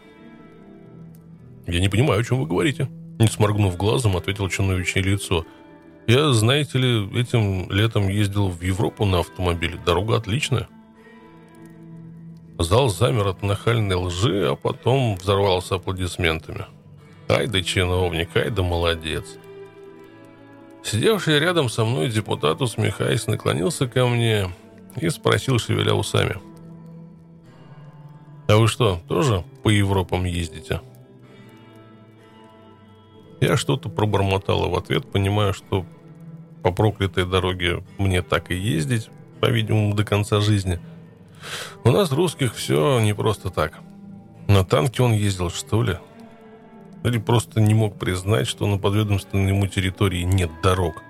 Speaker 1: «Я не понимаю, о чем вы говорите», — не сморгнув глазом, ответил чиновичье лицо. Я, знаете ли, этим летом ездил в Европу на автомобиле. Дорога отличная. Зал замер от нахальной лжи, а потом взорвался аплодисментами. Ай да чиновник, ай да молодец. Сидевший рядом со мной депутат, усмехаясь, наклонился ко мне и спросил, шевеля усами. «А вы что, тоже по Европам ездите?» Я что-то пробормотала в ответ, понимая, что по проклятой дороге мне так и ездить, по-видимому, до конца жизни. У нас, русских, все не просто так. На танке он ездил, что ли? Или просто не мог признать, что на подведомственной ему территории нет дорог.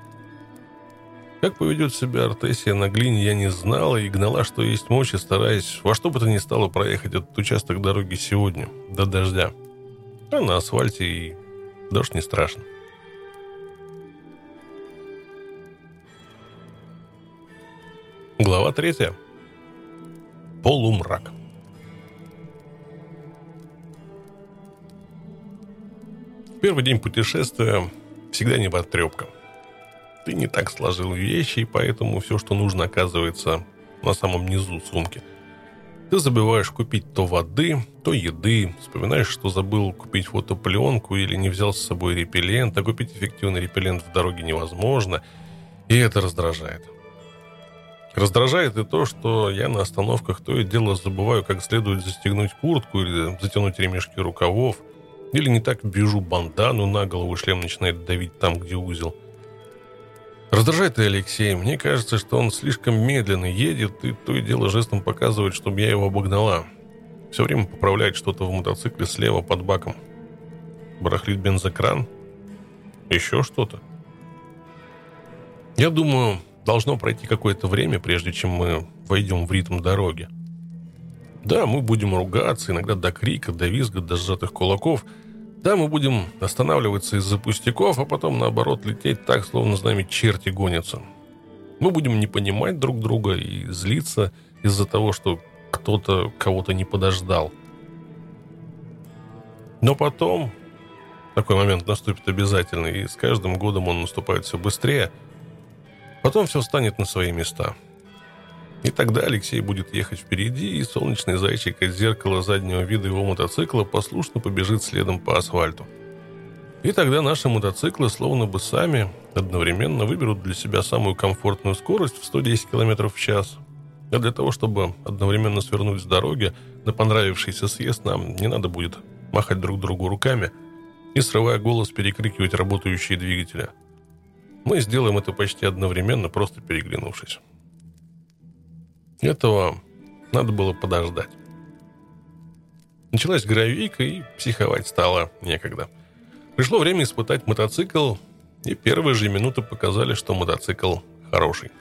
Speaker 1: Как поведет себя Артесия на глине, я не знала и гнала, что есть мочи, стараясь во что бы то ни стало проехать этот участок дороги сегодня, до дождя. А на асфальте и дождь не страшно. Глава третья. Полумрак. Первый день путешествия всегда неботрепка. Ты не так сложил вещи, и поэтому все, что нужно, оказывается на самом низу сумки. Ты забываешь купить то воды, то еды, вспоминаешь, что забыл купить фотопленку или не взял с собой репеллент, а купить эффективный репеллент в дороге невозможно, и это раздражает. Раздражает и то, что я на остановках то и дело забываю, как следует застегнуть куртку или затянуть ремешки рукавов, или не так бежу бандану на голову, шлем начинает давить там, где узел. Раздражает и Алексей. Мне кажется, что он слишком медленно едет и то и дело жестом показывает, чтобы я его обогнала. Все время поправляет что-то в мотоцикле слева под баком. Барахлит бензокран. Еще что-то. Я думаю, Должно пройти какое-то время, прежде чем мы войдем в ритм дороги. Да, мы будем ругаться, иногда до крика, до визга, до сжатых кулаков. Да, мы будем останавливаться из-за пустяков, а потом, наоборот, лететь так, словно с нами черти гонятся. Мы будем не понимать друг друга и злиться из-за того, что кто-то кого-то не подождал. Но потом такой момент наступит обязательно, и с каждым годом он наступает все быстрее – Потом все станет на свои места. И тогда Алексей будет ехать впереди, и солнечный зайчик из зеркала заднего вида его мотоцикла послушно побежит следом по асфальту. И тогда наши мотоциклы словно бы сами одновременно выберут для себя самую комфортную скорость в 110 км в час. А для того, чтобы одновременно свернуть с дороги на понравившийся съезд, нам не надо будет махать друг другу руками и, срывая голос, перекрикивать работающие двигатели – мы сделаем это почти одновременно, просто переглянувшись. Этого надо было подождать. Началась гравийка, и психовать стало некогда. Пришло время испытать мотоцикл, и первые же минуты показали, что мотоцикл хороший.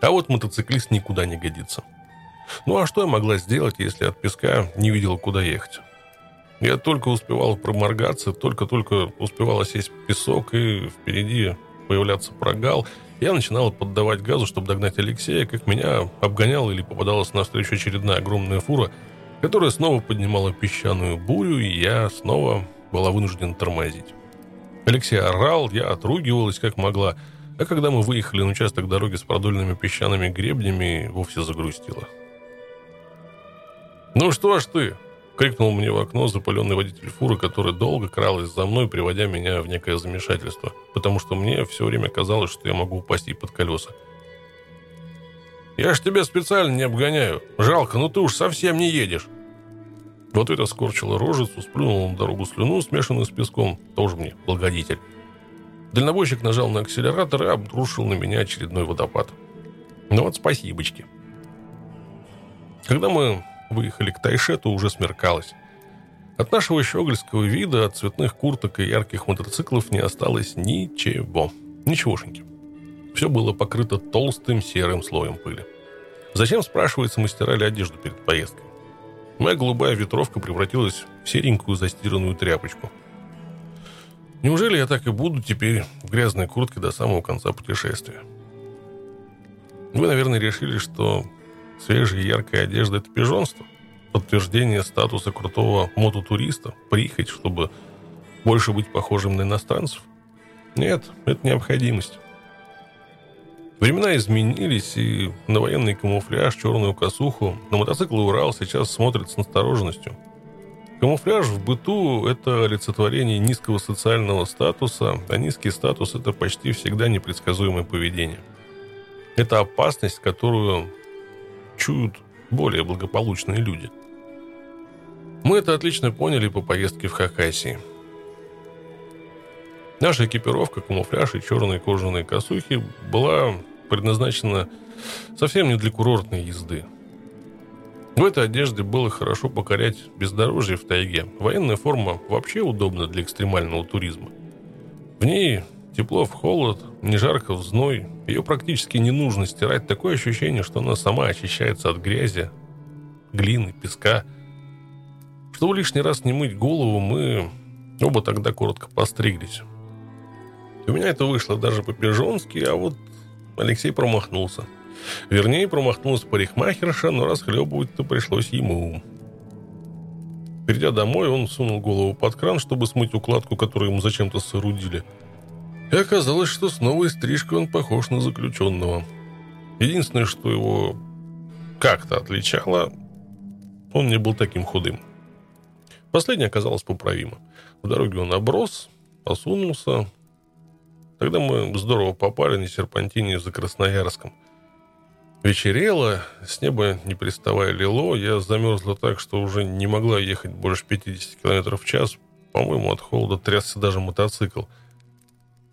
Speaker 1: А вот мотоциклист никуда не годится. Ну а что я могла сделать, если от песка не видела, куда ехать? Я только успевал проморгаться, только-только успевала сесть в песок, и впереди появляться прогал, я начинал поддавать газу, чтобы догнать Алексея, как меня обгонял или попадалась навстречу очередная огромная фура, которая снова поднимала песчаную бурю, и я снова была вынуждена тормозить. Алексей орал, я отругивалась как могла, а когда мы выехали на участок дороги с продольными песчаными гребнями, вовсе загрустила. «Ну что ж ты?» Крикнул мне в окно запаленный водитель фуры, который долго кралась за мной, приводя меня в некое замешательство, потому что мне все время казалось, что я могу упасть и под колеса. «Я ж тебя специально не обгоняю. Жалко, но ты уж совсем не едешь». Вот это скорчило рожицу, сплюнул на дорогу слюну, смешанную с песком. Тоже мне благодетель. Дальнобойщик нажал на акселератор и обрушил на меня очередной водопад. Ну вот спасибочки. Когда мы выехали к Тайшету, уже смеркалось. От нашего щегольского вида, от цветных курток и ярких мотоциклов не осталось ничего. Ничегошеньки. Все было покрыто толстым серым слоем пыли. Зачем, спрашивается, стирали одежду перед поездкой? Моя голубая ветровка превратилась в серенькую застиранную тряпочку. Неужели я так и буду теперь в грязной куртке до самого конца путешествия? Вы, наверное, решили, что Свежая яркая одежда – это пижонство. Подтверждение статуса крутого мототуриста, прихоть, чтобы больше быть похожим на иностранцев. Нет, это необходимость. Времена изменились, и на военный камуфляж, черную косуху, на мотоциклы Урал сейчас смотрят с настороженностью. Камуфляж в быту – это олицетворение низкого социального статуса, а низкий статус – это почти всегда непредсказуемое поведение. Это опасность, которую чуют более благополучные люди. Мы это отлично поняли по поездке в Хакасии. Наша экипировка, камуфляж и черные кожаные косухи была предназначена совсем не для курортной езды. В этой одежде было хорошо покорять бездорожье в тайге. Военная форма вообще удобна для экстремального туризма. В ней тепло в холод, не жарко в зной. Ее практически не нужно стирать. Такое ощущение, что она сама очищается от грязи, глины, песка. Чтобы лишний раз не мыть голову, мы оба тогда коротко постриглись. У меня это вышло даже по-пижонски, а вот Алексей промахнулся. Вернее, промахнулся парикмахерша, но расхлебывать-то пришлось ему. Придя домой, он сунул голову под кран, чтобы смыть укладку, которую ему зачем-то соорудили. И оказалось, что с новой стрижкой он похож на заключенного. Единственное, что его как-то отличало, он не был таким худым. Последнее оказалось поправимо. В дороге он оброс, осунулся, Тогда мы здорово попали на серпантине за Красноярском. Вечерело, с неба не приставая лило, я замерзла так, что уже не могла ехать больше 50 км в час. По-моему, от холода трясся даже мотоцикл.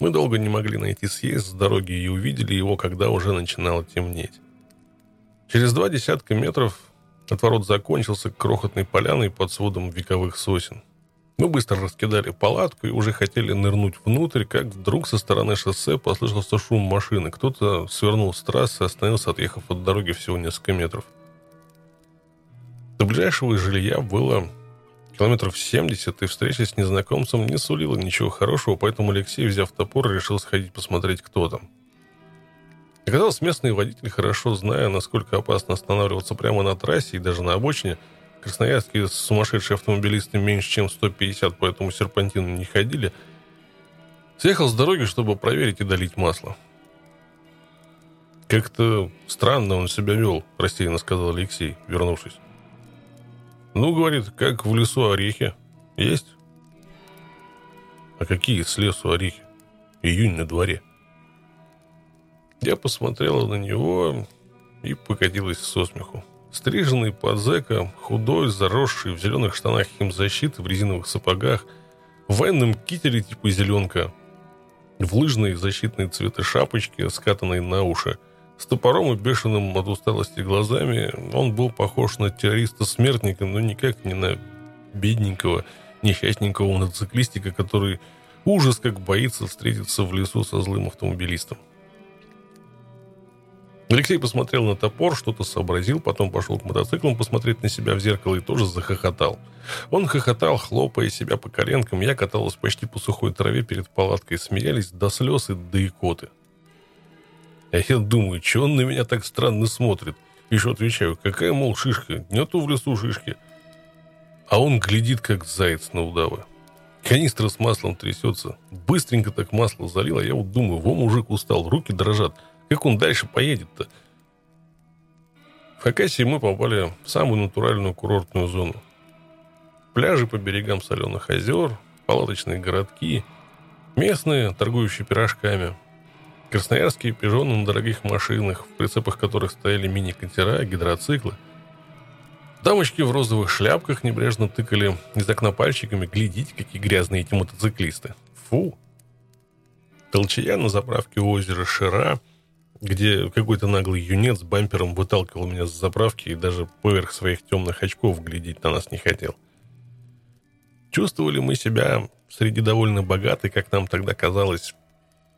Speaker 1: Мы долго не могли найти съезд с дороги и увидели его, когда уже начинало темнеть. Через два десятка метров отворот закончился крохотной поляной под сводом вековых сосен. Мы быстро раскидали палатку и уже хотели нырнуть внутрь, как вдруг со стороны шоссе послышался шум машины. Кто-то свернул с трассы, остановился, отъехав от дороги всего несколько метров. До ближайшего жилья было километров 70, и встреча с незнакомцем не сулила ничего хорошего, поэтому Алексей, взяв топор, решил сходить посмотреть, кто там. Оказалось, местный водитель, хорошо зная, насколько опасно останавливаться прямо на трассе и даже на обочине – Красноярские сумасшедшие автомобилисты меньше, чем 150 по этому серпантину не ходили. Съехал с дороги, чтобы проверить и долить масло. «Как-то странно он себя вел», – рассеянно сказал Алексей, вернувшись. «Ну, — говорит, — как в лесу орехи. Есть?» «А какие с лесу орехи? Июнь на дворе». Я посмотрела на него и покатилась со смеху. Стриженный под зэка, худой, заросший в зеленых штанах химзащиты, в резиновых сапогах, в военном кителе типа зеленка, в лыжные защитные цветы шапочки, скатанные на уши, с топором и бешеным от усталости глазами, он был похож на террориста-смертника, но никак не на бедненького, несчастненького мотоциклистика, который ужас как боится встретиться в лесу со злым автомобилистом. Алексей посмотрел на топор, что-то сообразил, потом пошел к мотоциклам посмотреть на себя в зеркало и тоже захохотал. Он хохотал, хлопая себя по коленкам. Я каталась почти по сухой траве перед палаткой. Смеялись до слез и до икоты. А я думаю, что он на меня так странно смотрит? Еще отвечаю, какая, мол, шишка? Нету в лесу шишки. А он глядит, как заяц на удава. Канистра с маслом трясется. Быстренько так масло залил, а я вот думаю, во мужик устал, руки дрожат. Как он дальше поедет-то? В Хакасии мы попали в самую натуральную курортную зону. Пляжи по берегам соленых озер, палаточные городки, местные, торгующие пирожками, красноярские пижоны на дорогих машинах, в прицепах которых стояли мини-катера, гидроциклы. Дамочки в розовых шляпках небрежно тыкали из окна пальчиками. Глядите, какие грязные эти мотоциклисты. Фу! Толчая на заправке у озера Шира – где какой-то наглый юнец бампером выталкивал меня с заправки и даже поверх своих темных очков глядеть на нас не хотел. Чувствовали мы себя среди довольно богатой, как нам тогда казалось,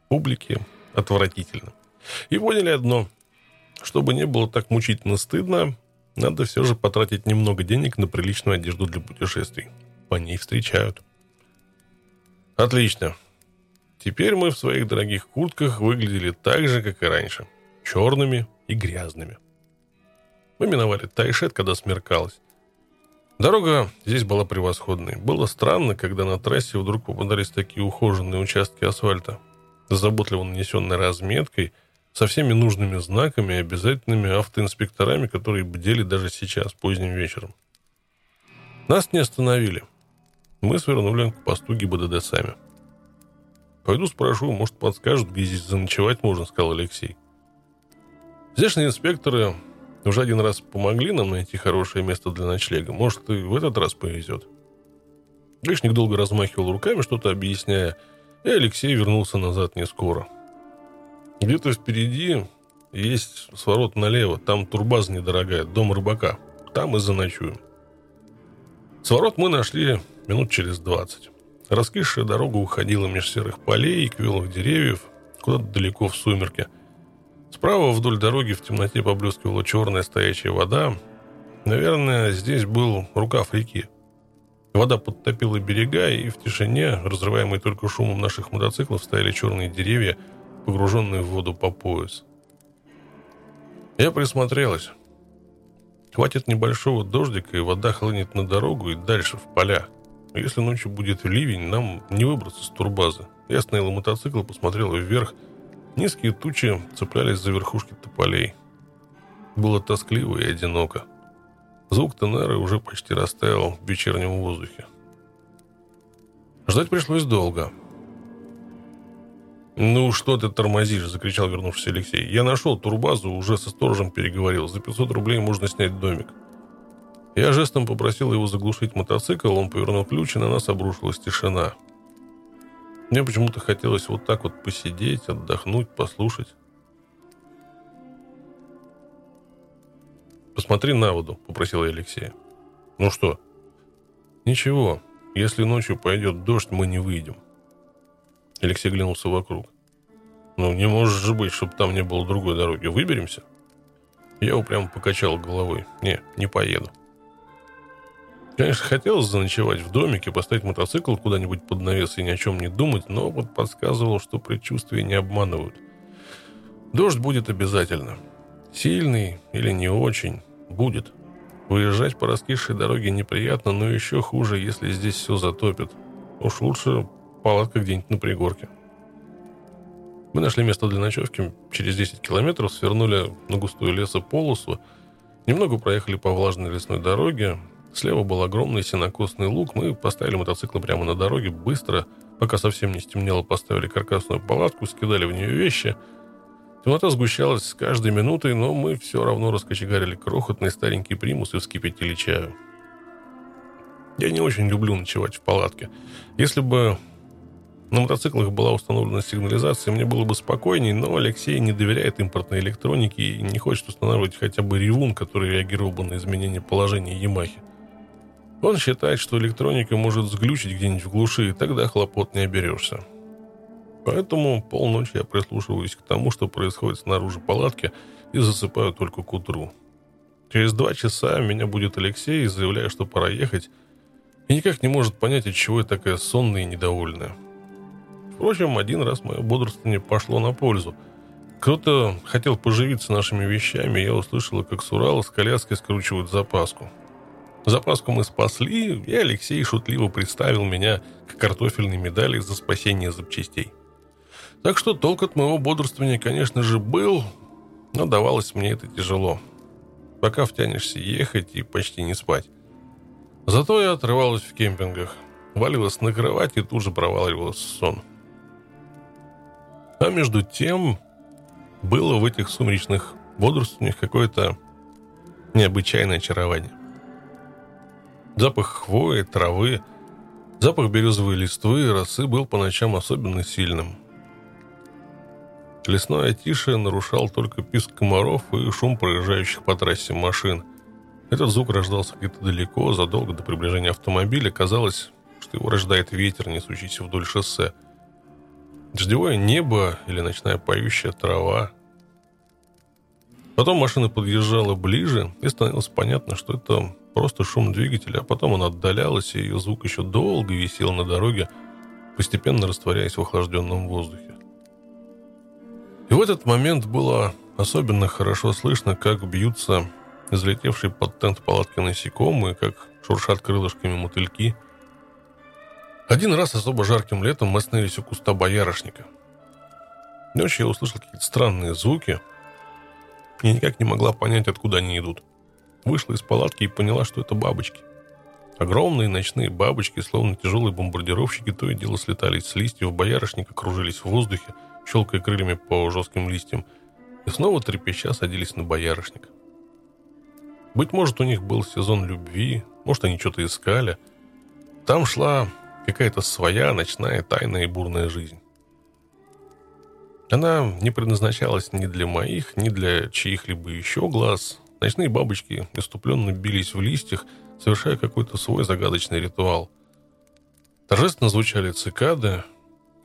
Speaker 1: публики отвратительно. И поняли одно. Чтобы не было так мучительно стыдно, надо все же потратить немного денег на приличную одежду для путешествий. По ней встречают. Отлично. Теперь мы в своих дорогих куртках выглядели так же, как и раньше. Черными и грязными. Мы миновали Тайшет, когда смеркалось. Дорога здесь была превосходной. Было странно, когда на трассе вдруг попадались такие ухоженные участки асфальта, заботливо нанесенной разметкой, со всеми нужными знаками и обязательными автоинспекторами, которые бдели даже сейчас, поздним вечером. Нас не остановили. Мы свернули к посту ГИБДД сами. «Пойду спрошу, может, подскажут, где здесь заночевать можно», — сказал Алексей. Здешние инспекторы уже один раз помогли нам найти хорошее место для ночлега. Может, и в этот раз повезет. Гришник долго размахивал руками, что-то объясняя, и Алексей вернулся назад не скоро. Где-то впереди есть сворот налево, там турбаза недорогая, дом рыбака. Там и заночуем. Сворот мы нашли минут через двадцать. Раскисшая дорога уходила меж серых полей и квелых деревьев, куда-то далеко в сумерке – Справа вдоль дороги в темноте поблескивала черная стоячая вода. Наверное, здесь был рукав реки. Вода подтопила берега, и в тишине, разрываемой только шумом наших мотоциклов, стояли черные деревья, погруженные в воду по пояс. Я присмотрелась. Хватит небольшого дождика, и вода хлынет на дорогу и дальше, в поля. Если ночью будет ливень, нам не выбраться с турбазы. Я остановила мотоцикл, посмотрела вверх – Низкие тучи цеплялись за верхушки тополей. Было тоскливо и одиноко. Звук тенеры уже почти растаял в вечернем воздухе. Ждать пришлось долго. «Ну что ты тормозишь?» – закричал вернувшийся Алексей. «Я нашел турбазу, уже со сторожем переговорил. За 500 рублей можно снять домик». Я жестом попросил его заглушить мотоцикл, он повернул ключ, и на нас обрушилась тишина – мне почему-то хотелось вот так вот посидеть, отдохнуть, послушать. «Посмотри на воду», — попросил я Алексея. «Ну что?» «Ничего. Если ночью пойдет дождь, мы не выйдем». Алексей глянулся вокруг. «Ну, не может же быть, чтобы там не было другой дороги. Выберемся?» Я упрямо покачал головой. «Не, не поеду». Конечно, хотелось заночевать в домике, поставить мотоцикл куда-нибудь под навес и ни о чем не думать, но вот подсказывал, что предчувствия не обманывают. Дождь будет обязательно. Сильный или не очень, будет. Выезжать по раскисшей дороге неприятно, но еще хуже, если здесь все затопит. Уж лучше палатка где-нибудь на пригорке. Мы нашли место для ночевки. Через 10 километров свернули на густую лесополосу. Немного проехали по влажной лесной дороге. Слева был огромный сенокосный луг. Мы поставили мотоциклы прямо на дороге, быстро, пока совсем не стемнело, поставили каркасную палатку, скидали в нее вещи. Темнота сгущалась с каждой минутой, но мы все равно раскочегарили крохотный старенький примус и вскипятили чаю. Я не очень люблю ночевать в палатке. Если бы на мотоциклах была установлена сигнализация, мне было бы спокойней, но Алексей не доверяет импортной электронике и не хочет устанавливать хотя бы ревун, который реагировал бы на изменение положения Ямахи. Он считает, что электроника может сглючить где-нибудь в глуши, и тогда хлопот не оберешься. Поэтому полночи я прислушиваюсь к тому, что происходит снаружи палатки, и засыпаю только к утру. Через два часа меня будет Алексей, заявляя, что пора ехать, и никак не может понять, от чего я такая сонная и недовольная. Впрочем, один раз мое бодрствование пошло на пользу. Кто-то хотел поживиться нашими вещами, и я услышала, как с Урала с коляской скручивают запаску – Запаску мы спасли, и Алексей шутливо представил меня к картофельной медали за спасение запчастей. Так что толк от моего бодрствования, конечно же, был, но давалось мне это тяжело. Пока втянешься ехать и почти не спать. Зато я отрывалась в кемпингах, валилась на кровать и тут же проваливалась в сон. А между тем было в этих сумеречных бодрствованиях какое-то необычайное очарование. Запах хвои, травы, запах березовой листвы и росы был по ночам особенно сильным. Лесное тише нарушал только писк комаров и шум проезжающих по трассе машин. Этот звук рождался где-то далеко, задолго до приближения автомобиля. Казалось, что его рождает ветер, несущийся вдоль шоссе. Дождевое небо или ночная поющая трава. Потом машина подъезжала ближе, и становилось понятно, что это просто шум двигателя, а потом он отдалялась, и ее звук еще долго висел на дороге, постепенно растворяясь в охлажденном воздухе. И в этот момент было особенно хорошо слышно, как бьются залетевшие под тент палатки насекомые, как шуршат крылышками мотыльки. Один раз особо жарким летом мы остановились у куста боярышника. Ночью я услышал какие-то странные звуки и никак не могла понять, откуда они идут. Вышла из палатки и поняла, что это бабочки. Огромные ночные бабочки, словно тяжелые бомбардировщики, то и дело слетались с листьев боярышника, кружились в воздухе, щелкая крыльями по жестким листьям, и снова трепеща садились на боярышник. Быть может, у них был сезон любви, может, они что-то искали. Там шла какая-то своя ночная, тайная и бурная жизнь. Она не предназначалась ни для моих, ни для чьих-либо еще глаз. Ночные бабочки иступленно бились в листьях, совершая какой-то свой загадочный ритуал. Торжественно звучали цикады.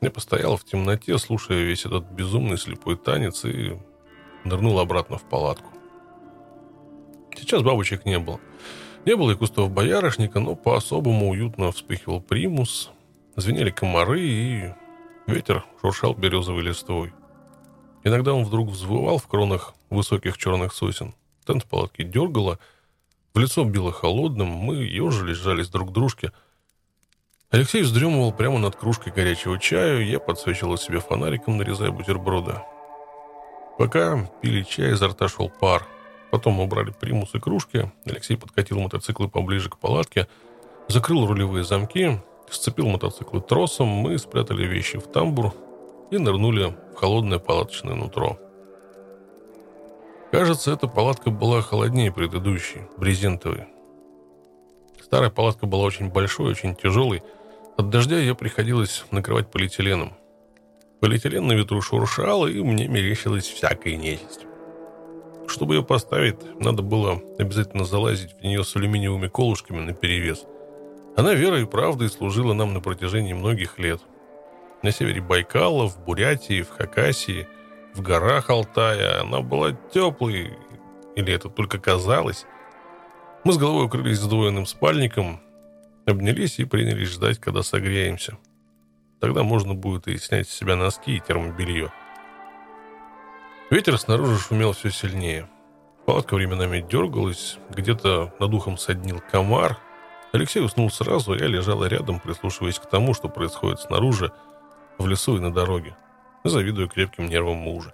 Speaker 1: Я постоял в темноте, слушая весь этот безумный слепой танец, и нырнул обратно в палатку. Сейчас бабочек не было. Не было и кустов боярышника, но по-особому уютно вспыхивал примус, звенели комары, и ветер шуршал березовой листвой. Иногда он вдруг взвывал в кронах высоких черных сосен. Тент в палатке дергало, в лицо било холодным, мы ежились, жались друг к дружке. Алексей вздремывал прямо над кружкой горячего чая, я подсвечивал себе фонариком, нарезая бутерброды. Пока пили чай, изо рта шел пар – Потом убрали примус и кружки. Алексей подкатил мотоциклы поближе к палатке, закрыл рулевые замки, сцепил мотоциклы тросом, мы спрятали вещи в тамбур и нырнули в холодное палаточное нутро. Кажется, эта палатка была холоднее предыдущей, брезентовой. Старая палатка была очень большой, очень тяжелой. От дождя ее приходилось накрывать полиэтиленом. Полиэтилен на ветру шуршал, и мне мерещилась всякая нечисть. Чтобы ее поставить, надо было обязательно залазить в нее с алюминиевыми колышками на перевес. Она верой и правдой служила нам на протяжении многих лет. На севере Байкала, в Бурятии, в Хакасии, в горах Алтая она была теплой, или это только казалось. Мы с головой укрылись сдвоенным спальником, обнялись и принялись ждать, когда согреемся. Тогда можно будет и снять с себя носки и термобелье. Ветер снаружи шумел все сильнее. Палатка временами дергалась, где-то над ухом соднил комар. Алексей уснул сразу, а я лежала рядом, прислушиваясь к тому, что происходит снаружи, в лесу и на дороге, завидуя крепким нервам мужа.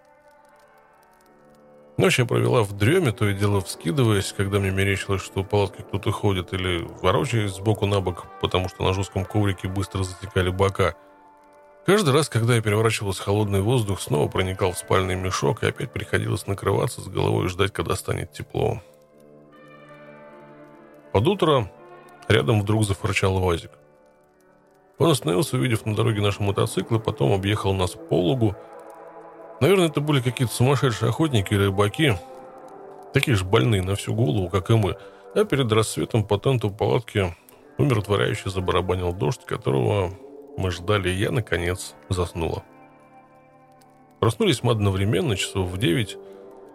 Speaker 1: Ночь я провела в дреме, то и дело вскидываясь, когда мне мерещилось, что у палатки кто-то ходит, или ворочаясь сбоку на бок, потому что на жестком коврике быстро затекали бока – Каждый раз, когда я переворачивался холодный воздух, снова проникал в спальный мешок, и опять приходилось накрываться с головой и ждать, когда станет тепло. Под утро рядом вдруг зафырчал УАЗик. Он остановился, увидев на дороге наши мотоциклы, потом объехал нас по лугу. Наверное, это были какие-то сумасшедшие охотники или рыбаки, такие же больные на всю голову, как и мы. А перед рассветом по тенту палатки умиротворяюще забарабанил дождь, которого мы ждали, и я, наконец, заснула. Проснулись мы одновременно, часов в девять,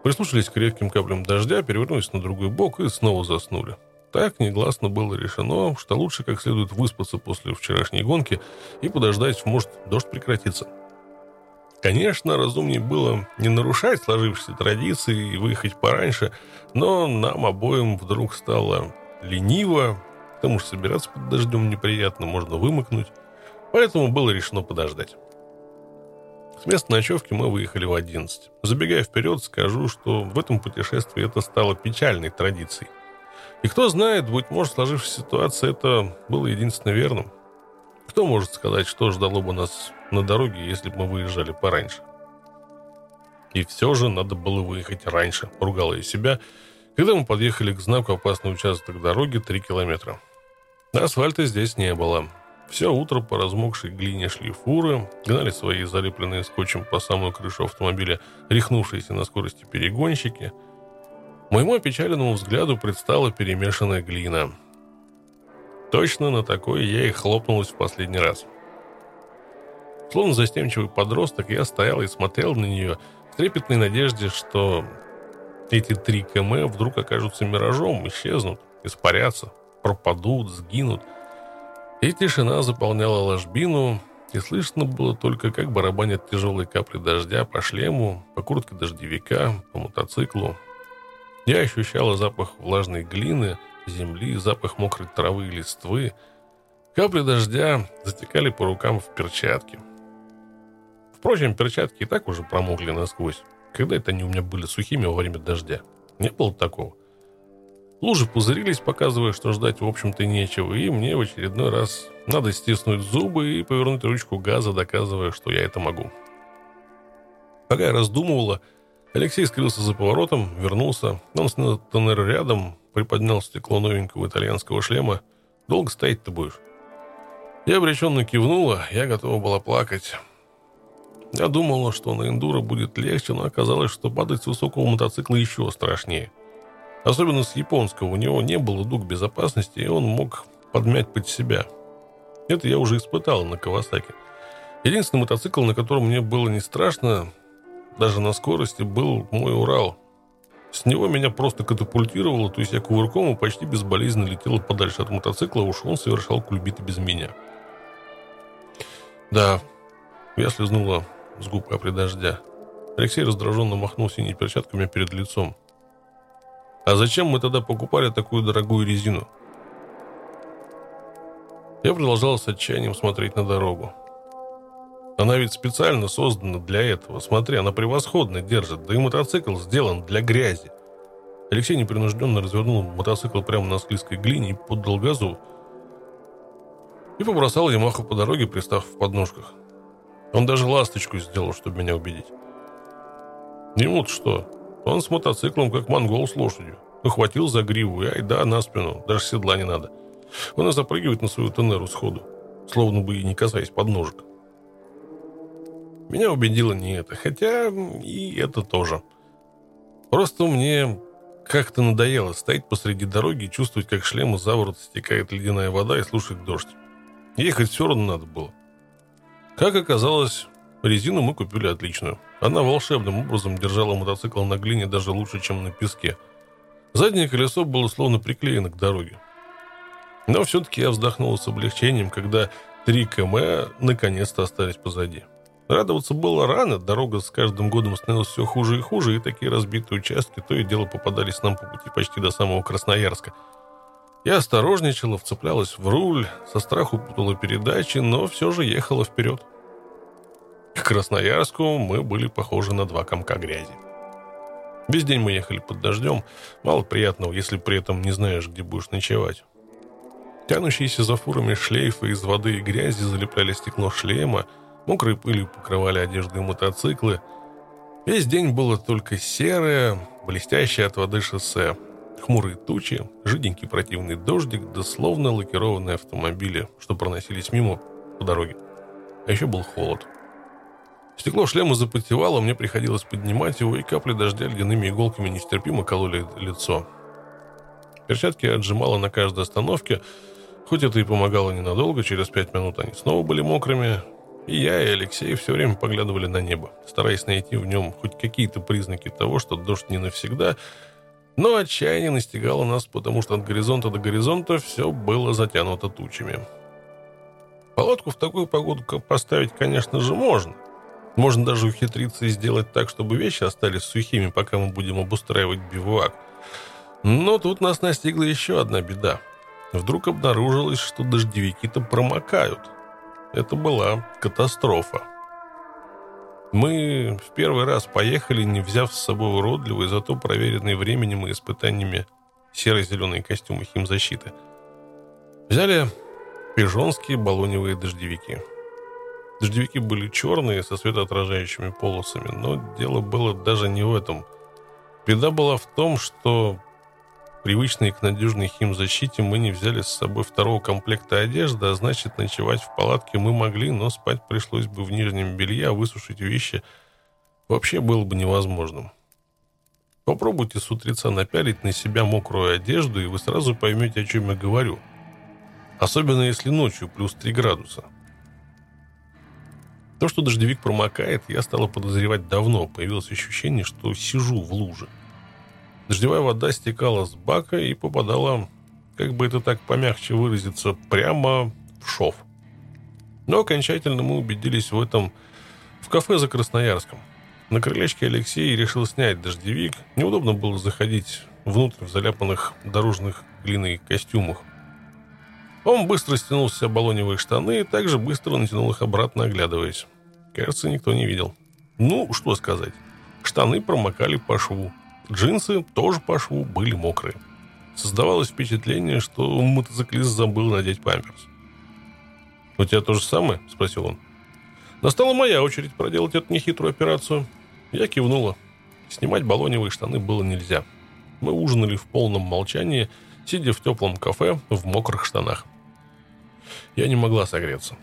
Speaker 1: прислушались к редким каплям дождя, перевернулись на другой бок и снова заснули. Так негласно было решено, что лучше как следует выспаться после вчерашней гонки и подождать, может, дождь прекратится. Конечно, разумнее было не нарушать сложившиеся традиции и выехать пораньше, но нам обоим вдруг стало лениво, потому что собираться под дождем неприятно, можно вымокнуть. Поэтому было решено подождать. С места ночевки мы выехали в 11. Забегая вперед, скажу, что в этом путешествии это стало печальной традицией. И кто знает, быть может, сложившаяся ситуация это было единственно верным. Кто может сказать, что ждало бы нас на дороге, если бы мы выезжали пораньше? И все же надо было выехать раньше, ругала я себя, когда мы подъехали к знаку «Опасный участок дороги» 3 километра. Асфальта здесь не было. Все утро по размокшей глине шли фуры, гнали свои залепленные скотчем по самую крышу автомобиля рехнувшиеся на скорости перегонщики. Моему опечаленному взгляду предстала перемешанная глина. Точно на такой я и хлопнулась в последний раз. Словно застенчивый подросток, я стоял и смотрел на нее в трепетной надежде, что эти три км вдруг окажутся миражом, исчезнут, испарятся, пропадут, сгинут – и тишина заполняла ложбину, и слышно было только, как барабанят тяжелые капли дождя по шлему, по куртке дождевика, по мотоциклу. Я ощущала запах влажной глины, земли, запах мокрой травы и листвы. Капли дождя затекали по рукам в перчатки. Впрочем, перчатки и так уже промокли насквозь. Когда это они у меня были сухими во время дождя? Не было такого. Лужи пузырились, показывая, что ждать, в общем-то, нечего, и мне в очередной раз надо стиснуть зубы и повернуть ручку газа, доказывая, что я это могу. Пока я раздумывала, Алексей скрылся за поворотом, вернулся. Он снял тоннер рядом, приподнял стекло новенького итальянского шлема. «Долго стоять ты будешь?» Я обреченно кивнула, я готова была плакать. Я думала, что на эндуро будет легче, но оказалось, что падать с высокого мотоцикла еще страшнее – Особенно с японского. У него не было дуг безопасности, и он мог подмять под себя. Это я уже испытал на Кавасаке. Единственный мотоцикл, на котором мне было не страшно, даже на скорости, был мой Урал. С него меня просто катапультировало, то есть я кувырком и почти безболезненно летел подальше от мотоцикла, уж он совершал кульбиты без меня. Да, я слезнула с губ капли дождя. Алексей раздраженно махнул синими перчатками перед лицом. А зачем мы тогда покупали такую дорогую резину? Я продолжал с отчаянием смотреть на дорогу. Она ведь специально создана для этого. Смотри, она превосходно держит. Да и мотоцикл сделан для грязи. Алексей непринужденно развернул мотоцикл прямо на склизкой глине и поддал газу. И побросал Ямаху по дороге, пристав в подножках. Он даже ласточку сделал, чтобы меня убедить. Ему-то что? Он с мотоциклом, как монгол с лошадью. Ухватил за гриву и ай да, на спину. Даже седла не надо. Он и запрыгивает на свою тенеру сходу. Словно бы и не касаясь подножек. Меня убедило не это. Хотя и это тоже. Просто мне как-то надоело стоять посреди дороги и чувствовать, как шлем из заворот стекает ледяная вода и слушать дождь. Ехать все равно надо было. Как оказалось, резину мы купили отличную – она волшебным образом держала мотоцикл на глине даже лучше, чем на песке. Заднее колесо было словно приклеено к дороге. Но все-таки я вздохнул с облегчением, когда 3 км наконец-то остались позади. Радоваться было рано, дорога с каждым годом становилась все хуже и хуже, и такие разбитые участки то и дело попадались нам по пути почти до самого Красноярска. Я осторожничала, вцеплялась в руль, со страху путала передачи, но все же ехала вперед. К Красноярску мы были похожи на два комка грязи. Весь день мы ехали под дождем. Мало приятного, если при этом не знаешь, где будешь ночевать. Тянущиеся за фурами шлейфы из воды и грязи залепляли стекло шлема, мокрой пылью покрывали одежду и мотоциклы. Весь день было только серое, блестящее от воды шоссе. Хмурые тучи, жиденький противный дождик, да словно лакированные автомобили, что проносились мимо по дороге. А еще был холод. Стекло шлема запотевало, мне приходилось поднимать его, и капли дождя ледяными иголками нестерпимо кололи лицо. Перчатки я отжимала на каждой остановке, хоть это и помогало ненадолго, через пять минут они снова были мокрыми, я, и Алексей все время поглядывали на небо, стараясь найти в нем хоть какие-то признаки того, что дождь не навсегда, но отчаяние настигало нас, потому что от горизонта до горизонта все было затянуто тучами. Палатку в такую погоду поставить, конечно же, можно – можно даже ухитриться и сделать так, чтобы вещи остались сухими, пока мы будем обустраивать бивуак. Но тут нас настигла еще одна беда. Вдруг обнаружилось, что дождевики-то промокают. Это была катастрофа. Мы в первый раз поехали, не взяв с собой уродливый, зато проверенный временем и испытаниями серо-зеленые костюмы химзащиты. Взяли пижонские баллоневые дождевики – Дождевики были черные, со светоотражающими полосами, но дело было даже не в этом. Беда была в том, что привычные к надежной химзащите мы не взяли с собой второго комплекта одежды, а значит, ночевать в палатке мы могли, но спать пришлось бы в нижнем белье, а высушить вещи вообще было бы невозможным. Попробуйте с утреца напялить на себя мокрую одежду, и вы сразу поймете, о чем я говорю. Особенно если ночью плюс 3 градуса. То, что дождевик промокает, я стала подозревать давно. Появилось ощущение, что сижу в луже. Дождевая вода стекала с бака и попадала, как бы это так помягче выразиться, прямо в шов. Но окончательно мы убедились в этом в кафе за Красноярском. На крылечке Алексей решил снять дождевик. Неудобно было заходить внутрь в заляпанных дорожных глиной костюмах. Он быстро стянул с себя баллоневые штаны и также быстро натянул их обратно, оглядываясь. Кажется, никто не видел. Ну, что сказать. Штаны промокали по шву. Джинсы тоже по шву были мокрые. Создавалось впечатление, что мотоциклист забыл надеть памперс. «У тебя то же самое?» – спросил он. Настала моя очередь проделать эту нехитрую операцию. Я кивнула. Снимать баллоневые штаны было нельзя. Мы ужинали в полном молчании, сидя в теплом кафе в мокрых штанах. Я не могла согреться.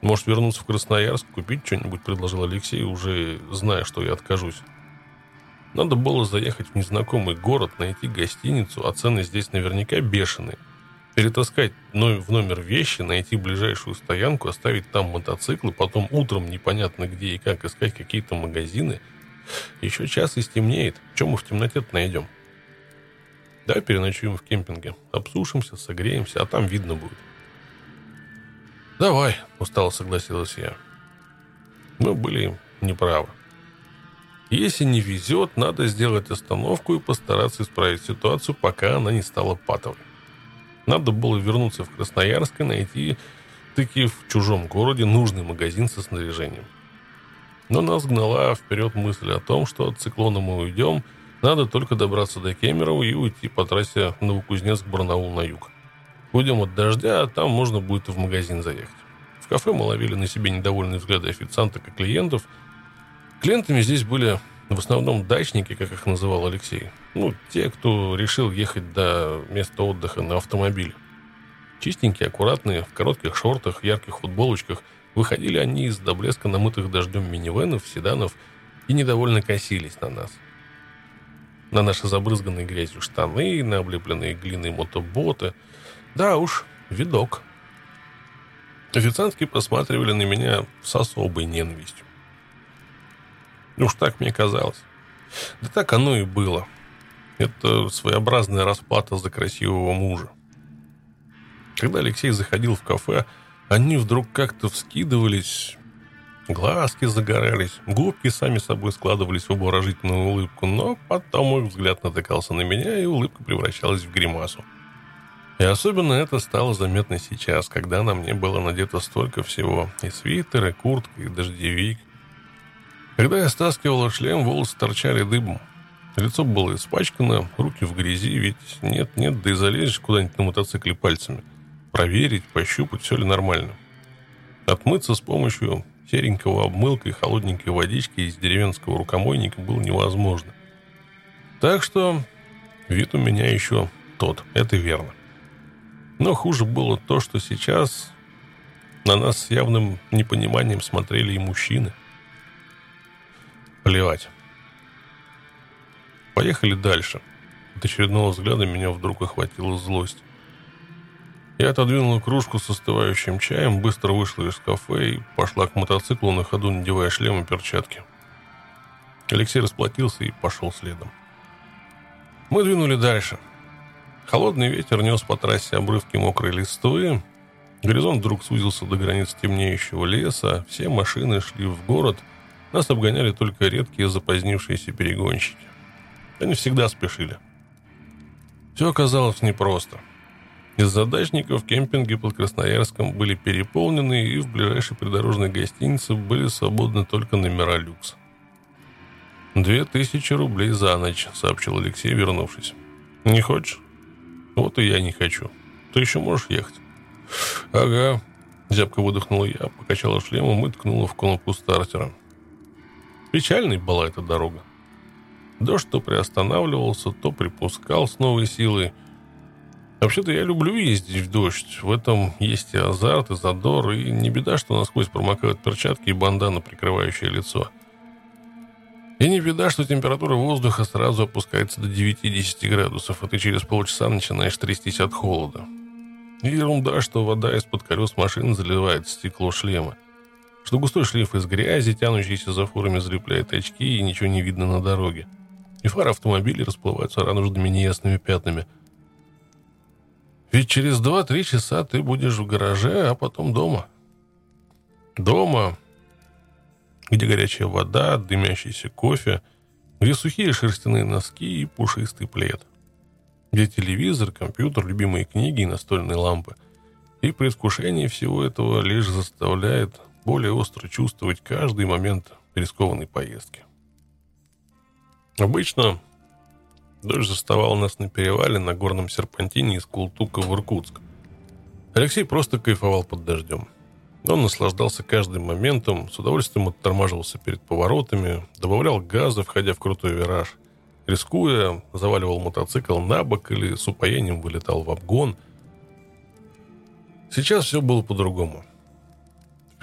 Speaker 1: «Может, вернуться в Красноярск, купить что-нибудь?» – предложил Алексей, уже зная, что я откажусь. Надо было заехать в незнакомый город, найти гостиницу, а цены здесь наверняка бешеные. Перетаскать в номер вещи, найти ближайшую стоянку, оставить там мотоцикл, потом утром непонятно где и как искать какие-то магазины. Еще час и стемнеет. Чем мы в темноте найдем? Да, переночуем в кемпинге. Обсушимся, согреемся, а там видно будет. «Давай», — устало согласилась я. Мы были неправы. Если не везет, надо сделать остановку и постараться исправить ситуацию, пока она не стала патовой. Надо было вернуться в Красноярск и найти таки в чужом городе нужный магазин со снаряжением. Но нас гнала вперед мысль о том, что от циклона мы уйдем, надо только добраться до Кемерово и уйти по трассе Новокузнецк-Барнаул на юг. Уйдем от дождя, а там можно будет в магазин заехать. В кафе мы ловили на себе недовольные взгляды официанток и клиентов – Клиентами здесь были в основном дачники, как их называл Алексей. Ну, те, кто решил ехать до места отдыха на автомобиле. Чистенькие, аккуратные, в коротких шортах, ярких футболочках, выходили они из до блеска намытых дождем минивенов, седанов и недовольно косились на нас. На наши забрызганные грязью штаны, на облепленные глиной мотоботы. Да уж, видок. Официантки посматривали на меня с особой ненавистью. Уж так мне казалось. Да так оно и было. Это своеобразная расплата за красивого мужа. Когда Алексей заходил в кафе, они вдруг как-то вскидывались, глазки загорались, губки сами собой складывались в обворожительную улыбку, но потом их взгляд натыкался на меня, и улыбка превращалась в гримасу. И особенно это стало заметно сейчас, когда на мне было надето столько всего. И свитер, и куртка, и дождевик – когда я стаскивал шлем, волосы торчали дыбом. Лицо было испачкано, руки в грязи, ведь нет-нет, да и залезешь куда-нибудь на мотоцикле пальцами. Проверить, пощупать, все ли нормально. Отмыться с помощью серенького обмылка и холодненькой водички из деревенского рукомойника было невозможно. Так что вид у меня еще тот, это верно. Но хуже было то, что сейчас на нас с явным непониманием смотрели и мужчины. Плевать. Поехали дальше. От очередного взгляда меня вдруг охватила злость. Я отодвинула кружку с остывающим чаем, быстро вышла из кафе и пошла к мотоциклу, на ходу надевая шлем и перчатки. Алексей расплатился и пошел следом. Мы двинули дальше. Холодный ветер нес по трассе обрывки мокрой листвы. Горизонт вдруг сузился до границ темнеющего леса. Все машины шли в город – нас обгоняли только редкие запозднившиеся перегонщики. Они всегда спешили. Все оказалось непросто. Из-за дачников кемпинги под Красноярском были переполнены, и в ближайшей придорожной гостинице были свободны только номера люкс. «Две тысячи рублей за ночь», — сообщил Алексей, вернувшись. «Не хочешь?» «Вот и я не хочу. Ты еще можешь ехать?» «Ага», — зябко выдохнула я, покачала шлемом и ткнула в кнопку стартера. Печальной была эта дорога. Дождь то приостанавливался, то припускал с новой силой. Вообще-то я люблю ездить в дождь. В этом есть и азарт, и задор, и не беда, что насквозь промокают перчатки и бандана, прикрывающие лицо. И не беда, что температура воздуха сразу опускается до 9-10 градусов, а ты через полчаса начинаешь трястись от холода. И ерунда, что вода из-под колес машины заливает стекло шлема что густой шлейф из грязи, тянущийся за фурами, залепляет очки, и ничего не видно на дороге. И фары автомобилей расплываются радужными неясными пятнами. Ведь через 2-3 часа ты будешь в гараже, а потом дома. Дома, где горячая вода, дымящийся кофе, где сухие шерстяные носки и пушистый плед. Где телевизор, компьютер, любимые книги и настольные лампы. И предвкушение всего этого лишь заставляет более остро чувствовать каждый момент рискованной поездки. Обычно дождь заставал нас на перевале на горном серпантине из Култука в Иркутск. Алексей просто кайфовал под дождем. Он наслаждался каждым моментом, с удовольствием оттормаживался перед поворотами, добавлял газа, входя в крутой вираж. Рискуя, заваливал мотоцикл на бок или с упоением вылетал в обгон. Сейчас все было по-другому.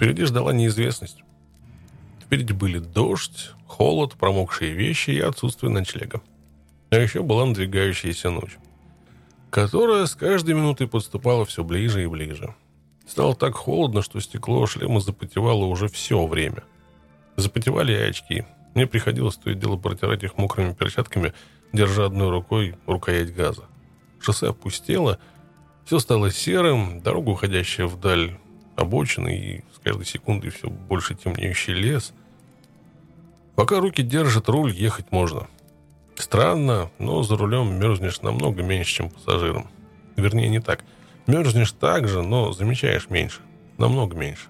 Speaker 1: Впереди ждала неизвестность. Впереди были дождь, холод, промокшие вещи и отсутствие ночлега. А еще была надвигающаяся ночь, которая с каждой минутой подступала все ближе и ближе. Стало так холодно, что стекло шлема запотевало уже все время. Запотевали и очки. Мне приходилось то и дело протирать их мокрыми перчатками, держа одной рукой рукоять газа. Шоссе опустело, все стало серым, дорога, уходящая вдаль обочины и каждой секундой все больше темнеющий лес. Пока руки держат руль, ехать можно. Странно, но за рулем мерзнешь намного меньше, чем пассажиром. Вернее, не так – Мерзнешь так же, но замечаешь меньше. Намного меньше.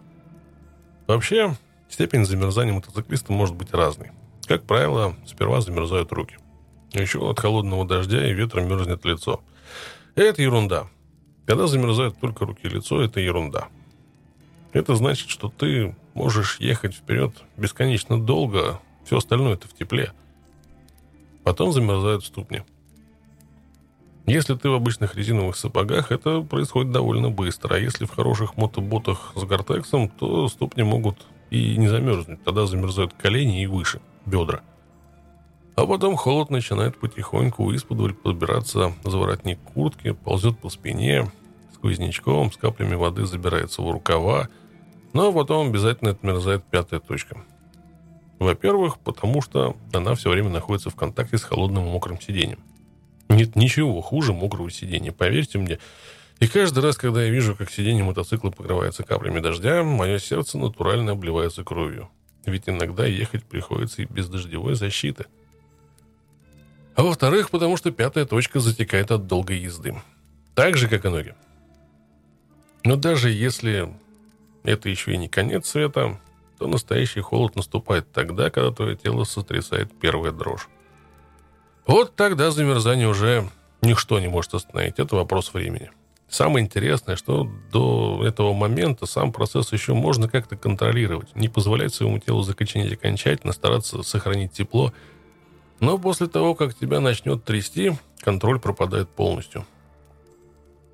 Speaker 1: Вообще, степень замерзания мотоциклиста может быть разной. Как правило, сперва замерзают руки. Еще от холодного дождя и ветра мерзнет лицо. Это ерунда. Когда замерзают только руки и лицо, это ерунда. Это значит, что ты можешь ехать вперед бесконечно долго, все остальное это в тепле. Потом замерзают ступни. Если ты в обычных резиновых сапогах, это происходит довольно быстро. А если в хороших мотоботах с гортексом, то ступни могут и не замерзнуть. Тогда замерзают колени и выше, бедра. А потом холод начинает потихоньку из-под подбираться за воротник куртки, ползет по спине, сквознячком, с каплями воды забирается в рукава, но потом обязательно отмерзает пятая точка. Во-первых, потому что она все время находится в контакте с холодным мокрым сиденьем. Нет ничего хуже мокрого сидения, поверьте мне. И каждый раз, когда я вижу, как сиденье мотоцикла покрывается каплями дождя, мое сердце натурально обливается кровью. Ведь иногда ехать приходится и без дождевой защиты. А во-вторых, потому что пятая точка затекает от долгой езды. Так же, как и ноги. Но даже если это еще и не конец света, то настоящий холод наступает тогда, когда твое тело сотрясает первая дрожь. Вот тогда замерзание уже ничто не может остановить. Это вопрос времени. Самое интересное, что до этого момента сам процесс еще можно как-то контролировать, не позволять своему телу закоченеть окончательно, стараться сохранить тепло. Но после того, как тебя начнет трясти, контроль пропадает полностью.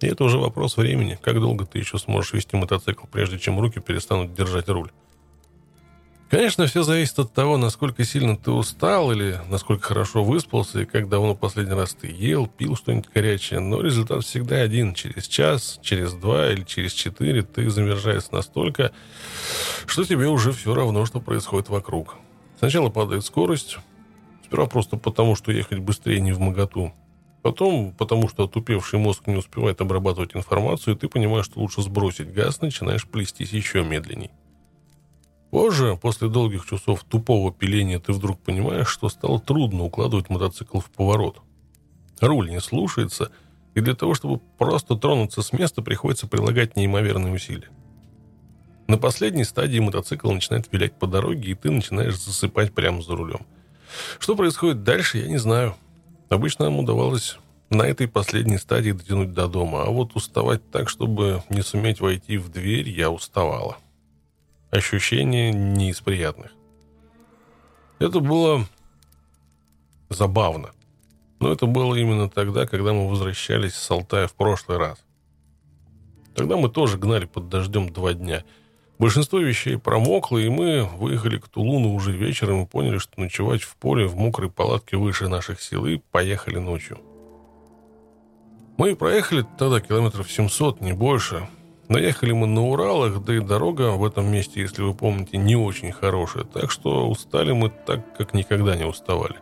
Speaker 1: И это уже вопрос времени, как долго ты еще сможешь вести мотоцикл, прежде чем руки перестанут держать руль. Конечно, все зависит от того, насколько сильно ты устал или насколько хорошо выспался и как давно последний раз ты ел, пил что-нибудь горячее, но результат всегда один. Через час, через два или через четыре ты замерзаешь настолько, что тебе уже все равно, что происходит вокруг. Сначала падает скорость, сперва просто потому, что ехать быстрее не в моготу. Потом, потому что отупевший мозг не успевает обрабатывать информацию, ты понимаешь, что лучше сбросить газ, начинаешь плестись еще медленней. Позже, после долгих часов тупого пиления, ты вдруг понимаешь, что стало трудно укладывать мотоцикл в поворот. Руль не слушается, и для того, чтобы просто тронуться с места, приходится прилагать неимоверные усилия. На последней стадии мотоцикл начинает вилять по дороге, и ты начинаешь засыпать прямо за рулем. Что происходит дальше, я не знаю. Обычно нам удавалось на этой последней стадии дотянуть до дома, а вот уставать так, чтобы не суметь войти в дверь, я уставала. Ощущение не из приятных. Это было забавно. Но это было именно тогда, когда мы возвращались с Алтая в прошлый раз. Тогда мы тоже гнали под дождем два дня. Большинство вещей промокло, и мы выехали к Тулуну уже вечером и поняли, что ночевать в поле в мокрой палатке выше наших сил, и поехали ночью. Мы проехали тогда километров 700, не больше. Наехали мы на Уралах, да и дорога в этом месте, если вы помните, не очень хорошая, так что устали мы так, как никогда не уставали.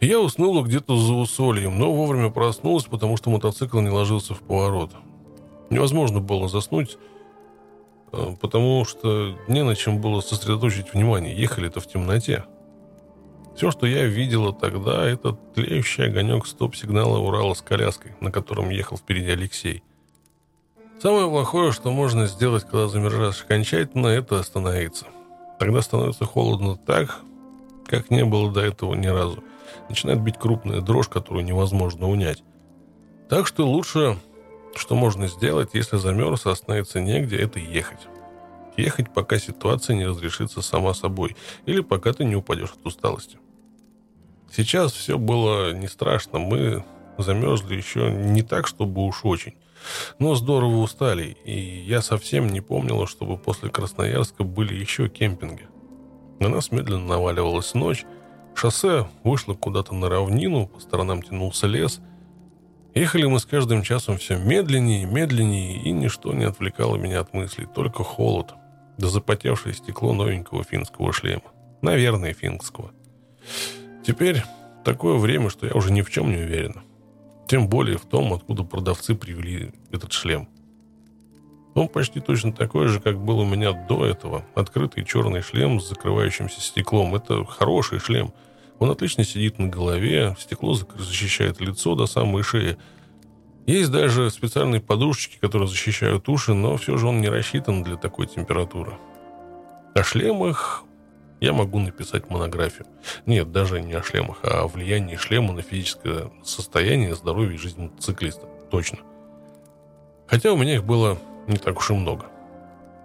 Speaker 1: Я уснула где-то за усольем, но вовремя проснулась, потому что мотоцикл не ложился в поворот. Невозможно было заснуть, потому что не на чем было сосредоточить внимание. Ехали-то в темноте. Все, что я видела тогда, это тлеющий огонек стоп-сигнала Урала с коляской, на котором ехал впереди Алексей. Самое плохое, что можно сделать, когда замерзаешь окончательно, это остановиться. Тогда становится холодно так, как не было до этого ни разу. Начинает бить крупная дрожь, которую невозможно унять. Так что лучше, что можно сделать, если замерз, а остановиться негде, это ехать. Ехать, пока ситуация не разрешится сама собой, или пока ты не упадешь от усталости. Сейчас все было не страшно, мы замерзли еще не так, чтобы уж очень. Но здорово устали, и я совсем не помнила, чтобы после Красноярска были еще кемпинги. На нас медленно наваливалась ночь, шоссе вышло куда-то на равнину, по сторонам тянулся лес. Ехали мы с каждым часом все медленнее и медленнее, и ничто не отвлекало меня от мыслей, только холод, да запотевшее стекло новенького финского шлема. Наверное, финского. Теперь такое время, что я уже ни в чем не уверена. Тем более в том, откуда продавцы привели этот шлем. Он почти точно такой же, как был у меня до этого. Открытый черный шлем с закрывающимся стеклом. Это хороший шлем. Он отлично сидит на голове, стекло защищает лицо до самой шеи. Есть даже специальные подушечки, которые защищают уши, но все же он не рассчитан для такой температуры. О шлемах я могу написать монографию. Нет, даже не о шлемах, а о влиянии шлема на физическое состояние, здоровье и жизнь мотоциклиста. Точно. Хотя у меня их было не так уж и много.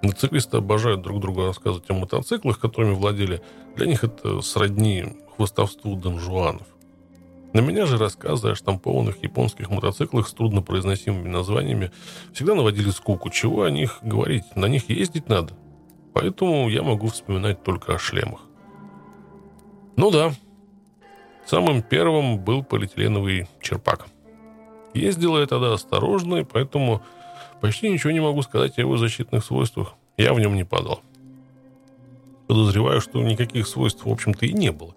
Speaker 1: Мотоциклисты обожают друг другу рассказывать о мотоциклах, которыми владели. Для них это сродни хвостовству донжуанов. На меня же рассказы о штампованных японских мотоциклах с труднопроизносимыми названиями всегда наводили скуку. Чего о них говорить? На них ездить надо. Поэтому я могу вспоминать только о шлемах. Ну да, самым первым был полиэтиленовый черпак. Ездила я тогда осторожно, и поэтому почти ничего не могу сказать о его защитных свойствах. Я в нем не падал. Подозреваю, что никаких свойств, в общем-то, и не было.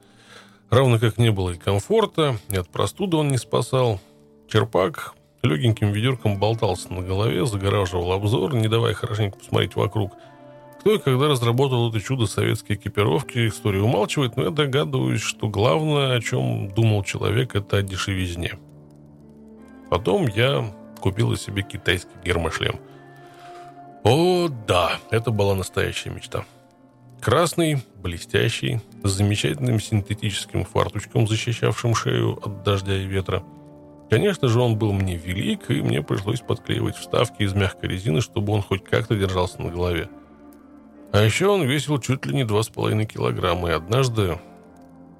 Speaker 1: Равно как не было и комфорта, и от простуды он не спасал. Черпак легеньким ведерком болтался на голове, загораживал обзор, не давая хорошенько посмотреть вокруг – кто и когда разработал это чудо советской экипировки, история умалчивает, но я догадываюсь, что главное, о чем думал человек, это о дешевизне. Потом я купил себе китайский гермошлем. О, да, это была настоящая мечта. Красный, блестящий, с замечательным синтетическим фартучком, защищавшим шею от дождя и ветра. Конечно же, он был мне велик, и мне пришлось подклеивать вставки из мягкой резины, чтобы он хоть как-то держался на голове. А еще он весил чуть ли не 2,5 килограмма. И однажды,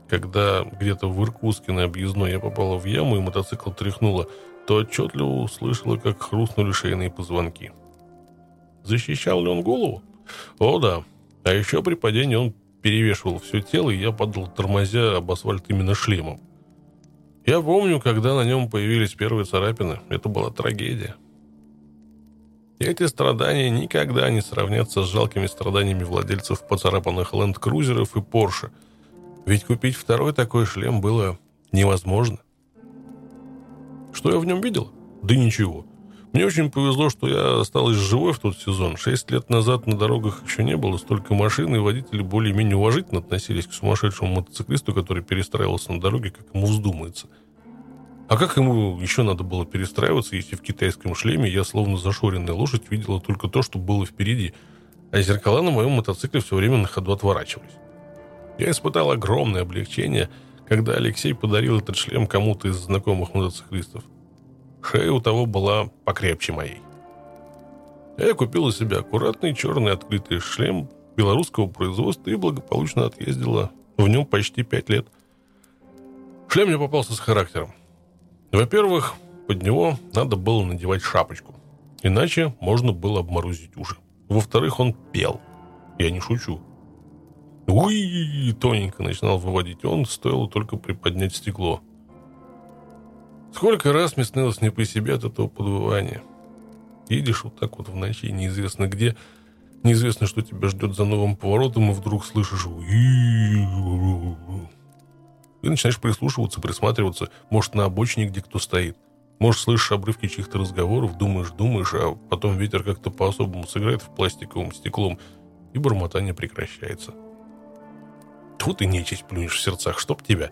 Speaker 1: когда где-то в Иркутске на объездной я попала в яму и мотоцикл тряхнуло, то отчетливо услышала, как хрустнули шейные позвонки. Защищал ли он голову? О, да. А еще при падении он перевешивал все тело, и я падал, тормозя об асфальт именно шлемом. Я помню, когда на нем появились первые царапины. Это была трагедия. Эти страдания никогда не сравнятся с жалкими страданиями владельцев поцарапанных ленд-крузеров и Порше. Ведь купить второй такой шлем было невозможно. Что я в нем видел? Да ничего. Мне очень повезло, что я осталась живой в тот сезон. Шесть лет назад на дорогах еще не было столько машин, и водители более-менее уважительно относились к сумасшедшему мотоциклисту, который перестраивался на дороге, как ему вздумается – а как ему еще надо было перестраиваться, если в китайском шлеме я, словно зашоренная лошадь, видела только то, что было впереди, а зеркала на моем мотоцикле все время на ходу отворачивались. Я испытал огромное облегчение, когда Алексей подарил этот шлем кому-то из знакомых мотоциклистов. Шея у того была покрепче моей. Я купила себе аккуратный черный открытый шлем белорусского производства и благополучно отъездила в нем почти пять лет. Шлем мне попался с характером. Во-первых, под него надо было надевать шапочку, иначе можно было обморозить уши. Во-вторых, он пел. Я не шучу. Уи, тоненько начинал выводить он, стоило только приподнять стекло. Сколько раз мне снилось не по себе от этого подвывания. Едешь вот так вот в ночи, неизвестно где, неизвестно, что тебя ждет за новым поворотом, и вдруг слышишь и начинаешь прислушиваться, присматриваться. Может, на обочине где кто стоит. Может, слышишь обрывки чьих-то разговоров, думаешь, думаешь, а потом ветер как-то по-особому сыграет в пластиковом стеклом, и бормотание прекращается. Тут и нечисть плюнешь в сердцах, чтоб тебя.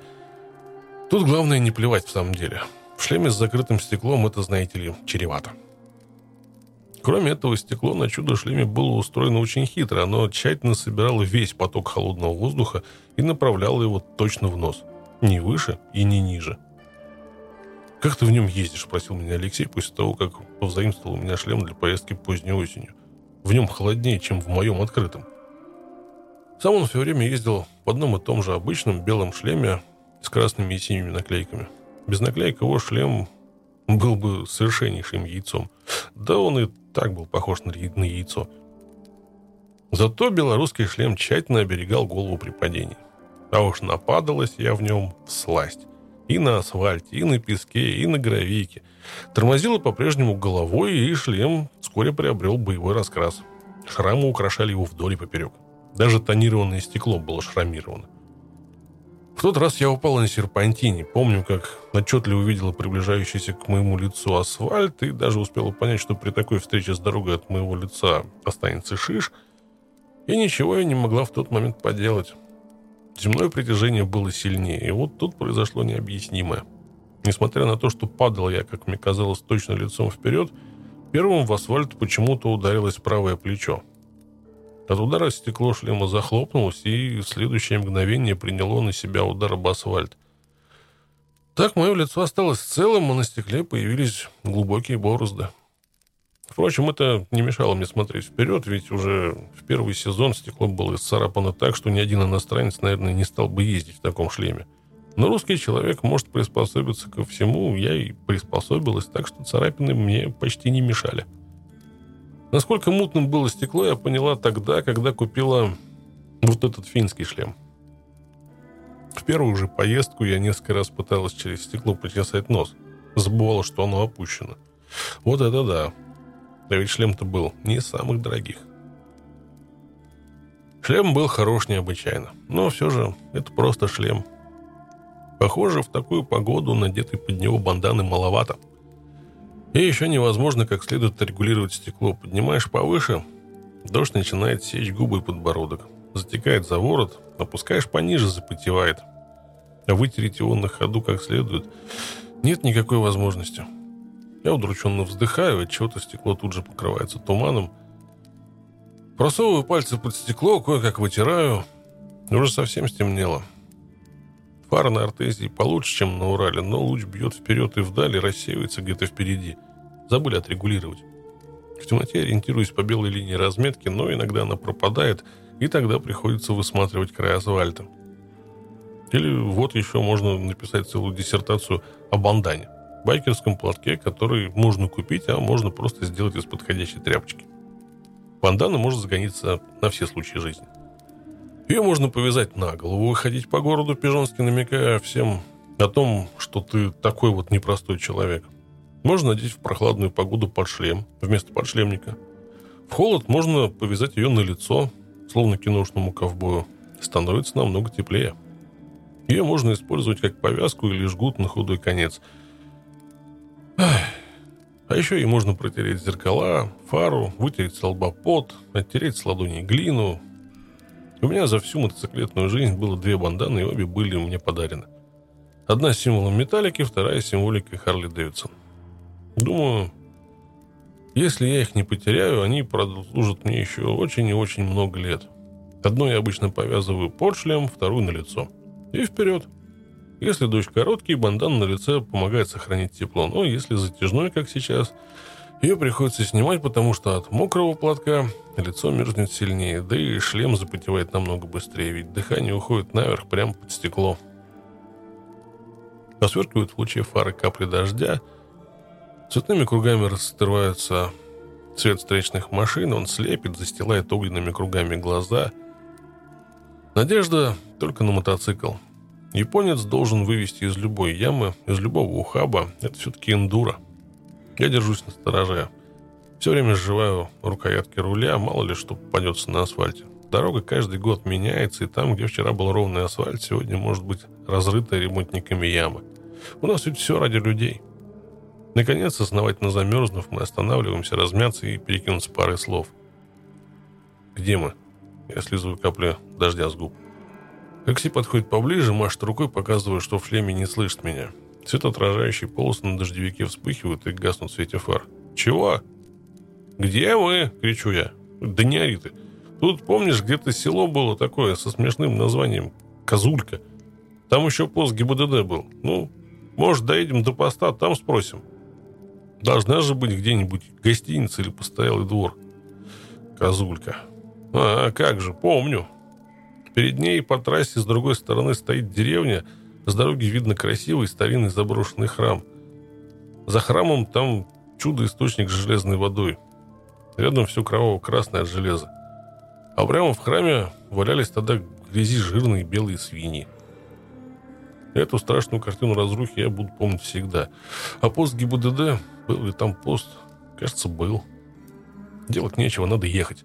Speaker 1: Тут главное не плевать в самом деле. В шлеме с закрытым стеклом это, знаете ли, чревато. Кроме этого, стекло на чудо-шлеме было устроено очень хитро. Оно тщательно собирало весь поток холодного воздуха и направляло его точно в нос. Не выше и не ниже. «Как ты в нем ездишь?» – спросил меня Алексей после того, как повзаимствовал у меня шлем для поездки поздней осенью. «В нем холоднее, чем в моем открытом». Сам он все время ездил в одном и том же обычном белом шлеме с красными и синими наклейками. Без наклеек его шлем был бы совершеннейшим яйцом. Да он и так был похож на, яйцо. Зато белорусский шлем тщательно оберегал голову при падении. А уж нападалась я в нем в сласть. И на асфальте, и на песке, и на гравийке. Тормозила по-прежнему головой, и шлем вскоре приобрел боевой раскрас. Шрамы украшали его вдоль и поперек. Даже тонированное стекло было шрамировано. В тот раз я упала на серпантине. Помню, как отчетливо увидела приближающийся к моему лицу асфальт и даже успела понять, что при такой встрече с дорогой от моего лица останется шиш. И ничего я не могла в тот момент поделать. Земное притяжение было сильнее, и вот тут произошло необъяснимое. Несмотря на то, что падал я, как мне казалось, точно лицом вперед, первым в асфальт почему-то ударилось правое плечо. От удара стекло шлема захлопнулось, и в следующее мгновение приняло на себя удар об асфальт. Так мое лицо осталось целым, а на стекле появились глубокие борозды. Впрочем, это не мешало мне смотреть вперед, ведь уже в первый сезон стекло было исцарапано так, что ни один иностранец, наверное, не стал бы ездить в таком шлеме. Но русский человек может приспособиться ко всему, я и приспособилась, так что царапины мне почти не мешали. Насколько мутным было стекло, я поняла тогда, когда купила вот этот финский шлем. В первую же поездку я несколько раз пыталась через стекло почесать нос. Забывала, что оно опущено. Вот это да. Да ведь шлем-то был не из самых дорогих. Шлем был хорош необычайно. Но все же это просто шлем. Похоже, в такую погоду надетый под него банданы маловато – и еще невозможно как следует регулировать стекло. Поднимаешь повыше, дождь начинает сечь губы и подбородок. Затекает за ворот, опускаешь пониже, запотевает. А вытереть его на ходу как следует нет никакой возможности. Я удрученно вздыхаю, от чего-то стекло тут же покрывается туманом. Просовываю пальцы под стекло, кое-как вытираю. Уже совсем стемнело. Фара на артезии получше, чем на Урале, но луч бьет вперед и вдали, рассеивается где-то впереди. Забыли отрегулировать. В темноте ориентируюсь по белой линии разметки, но иногда она пропадает, и тогда приходится высматривать край асфальта. Или вот еще можно написать целую диссертацию о бандане. Байкерском платке, который можно купить, а можно просто сделать из подходящей тряпочки. Бандана может загониться на все случаи жизни. Ее можно повязать на голову, выходить по городу пижонски, намекая всем о том, что ты такой вот непростой человек. Можно надеть в прохладную погоду под шлем вместо подшлемника. В холод можно повязать ее на лицо, словно киношному ковбою. Становится намного теплее. Ее можно использовать как повязку или жгут на худой конец. А еще и можно протереть зеркала, фару, вытереть с лба пот, оттереть с ладоней глину, у меня за всю мотоциклетную жизнь было две банданы, и обе были мне подарены. Одна символом металлики, вторая символикой Харли Дэвидсон. Думаю, если я их не потеряю, они продолжат мне еще очень и очень много лет. Одну я обычно повязываю под шлем, вторую на лицо. И вперед. Если дождь короткий, бандан на лице помогает сохранить тепло. Но если затяжной, как сейчас, ее приходится снимать, потому что от мокрого платка лицо мерзнет сильнее, да и шлем запотевает намного быстрее, ведь дыхание уходит наверх прямо под стекло. Посверкивают в луче фары капли дождя, цветными кругами раскрываются цвет встречных машин, он слепит, застилает огненными кругами глаза. Надежда только на мотоцикл. Японец должен вывести из любой ямы, из любого ухаба. Это все-таки эндуро. Я держусь на стороже. Все время сживаю рукоятки руля, мало ли что попадется на асфальте. Дорога каждый год меняется, и там, где вчера был ровный асфальт, сегодня может быть разрыта ремонтниками яма. У нас ведь все ради людей. Наконец, основательно замерзнув, мы останавливаемся, размяться и перекинуться парой слов. «Где мы?» Я слизываю капли дождя с губ. Такси подходит поближе, машет рукой, показывая, что в шлеме не слышит меня. Светоотражающие полосы на дождевике вспыхивают и гаснут в свете фар. «Чего?» «Где мы?» — кричу я. «Да не ори ты. Тут, помнишь, где-то село было такое со смешным названием Козулька. Там еще пост ГИБДД был. Ну, может, доедем до поста, там спросим. Должна же быть где-нибудь гостиница или постоялый двор. Козулька. А, как же, помню. Перед ней по трассе с другой стороны стоит деревня. С дороги видно красивый старинный заброшенный храм. За храмом там чудо-источник с железной водой. Рядом все кроваво-красное от железа. А прямо в храме валялись тогда грязи жирные белые свиньи. Эту страшную картину разрухи я буду помнить всегда. А пост ГИБДД, был ли там пост? Кажется, был. Делать нечего, надо ехать.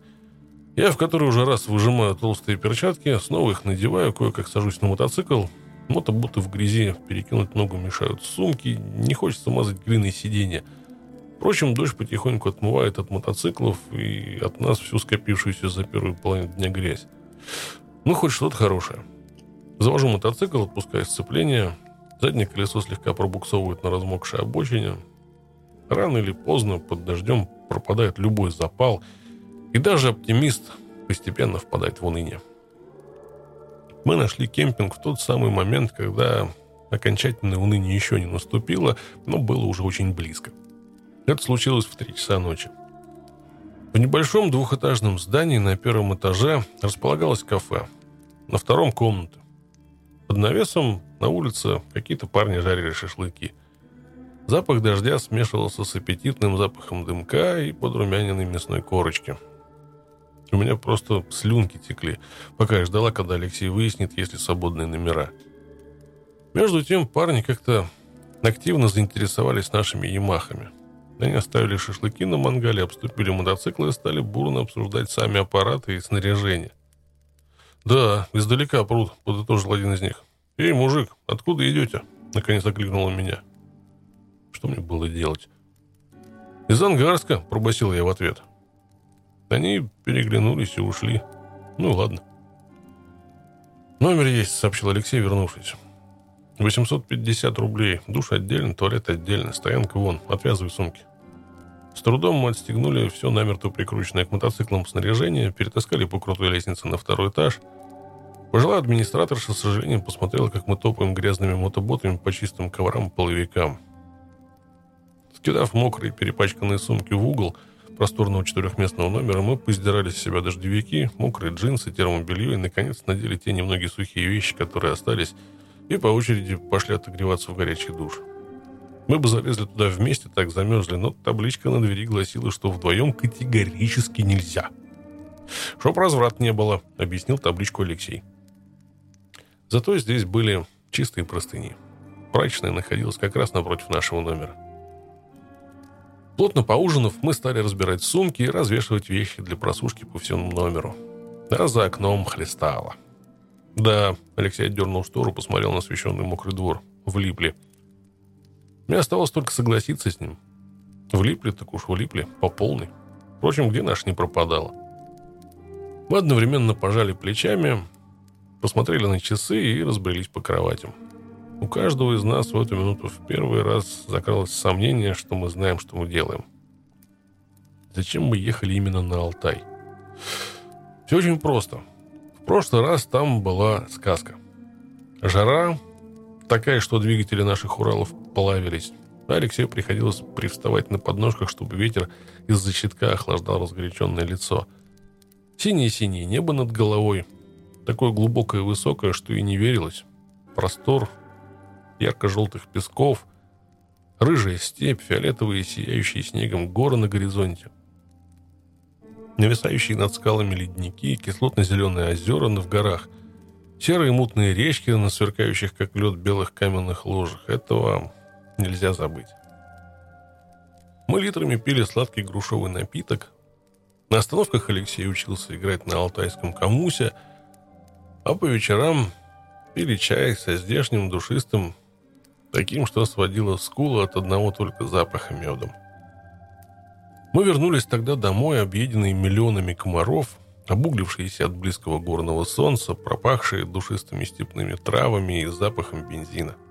Speaker 1: Я в который уже раз выжимаю толстые перчатки, снова их надеваю, кое-как сажусь на мотоцикл. Мото будто в грязи перекинуть ногу мешают сумки, не хочется мазать глиной сиденья. Впрочем, дождь потихоньку отмывает от мотоциклов и от нас всю скопившуюся за первую половину дня грязь. Ну, хоть что-то хорошее. Завожу мотоцикл, отпускаю сцепление. Заднее колесо слегка пробуксовывает на размокшей обочине. Рано или поздно под дождем пропадает любой запал, и даже оптимист постепенно впадает в уныние. Мы нашли кемпинг в тот самый момент, когда окончательное уныние еще не наступило, но было уже очень близко. Это случилось в три часа ночи. В небольшом двухэтажном здании на первом этаже располагалось кафе. На втором комната. Под навесом на улице какие-то парни жарили шашлыки. Запах дождя смешивался с аппетитным запахом дымка и подрумяненной мясной корочки. У меня просто слюнки текли, пока я ждала, когда Алексей выяснит, есть ли свободные номера. Между тем парни как-то активно заинтересовались нашими ямахами. Они оставили шашлыки на мангале, обступили мотоциклы и стали бурно обсуждать сами аппараты и снаряжение. «Да, издалека пруд», — подытожил один из них. «Эй, мужик, откуда идете?» — наконец окликнула меня. Что мне было делать? «Из Ангарска», — пробасил я в ответ. Они переглянулись и ушли. Ну, ладно. «Номер есть», — сообщил Алексей, вернувшись. 850 рублей. Душ отдельно, туалет отдельно, стоянка вон. Отвязывай сумки. С трудом мы отстегнули все намертво прикрученное к мотоциклам снаряжение, перетаскали по крутой лестнице на второй этаж. Пожилая администраторша, с сожалением, посмотрела, как мы топаем грязными мотоботами по чистым коврам и половикам. Скидав мокрые перепачканные сумки в угол просторного четырехместного номера, мы поиздирали с себя дождевики, мокрые джинсы, термобелье и, наконец, надели те немногие сухие вещи, которые остались, и по очереди пошли отогреваться в горячий душ. Мы бы залезли туда вместе, так замерзли, но табличка на двери гласила, что вдвоем категорически нельзя. «Чтоб разврат не было», — объяснил табличку Алексей. Зато здесь были чистые простыни. Прачечная находилась как раз напротив нашего номера. Плотно поужинав, мы стали разбирать сумки и развешивать вещи для просушки по всему номеру. А за окном хлестало. Да, Алексей отдернул штору, посмотрел на освещенный мокрый двор. Влипли. Мне оставалось только согласиться с ним. Влипли, так уж влипли, по полной. Впрочем, где наш не пропадала? Мы одновременно пожали плечами, посмотрели на часы и разбрелись по кроватям. У каждого из нас в эту минуту в первый раз закралось сомнение, что мы знаем, что мы делаем. Зачем мы ехали именно на Алтай? Все очень просто. В прошлый раз там была сказка. Жара такая, что двигатели наших Уралов плавились. А Алексею приходилось привставать на подножках, чтобы ветер из-за щитка охлаждал разгоряченное лицо. Синее-синее небо над головой. Такое глубокое и высокое, что и не верилось. Простор, ярко-желтых песков, рыжая степь, фиолетовые, сияющие снегом горы на горизонте. Нависающие над скалами ледники, кислотно-зеленые озера в горах, серые мутные речки на сверкающих, как лед, белых каменных ложах. Этого нельзя забыть. Мы литрами пили сладкий грушевый напиток. На остановках Алексей учился играть на алтайском камусе, а по вечерам пили чай со здешним душистым, таким, что сводило скулу от одного только запаха медом. Мы вернулись тогда домой, объеденные миллионами комаров, обуглившиеся от близкого горного солнца, пропахшие душистыми степными травами и запахом бензина –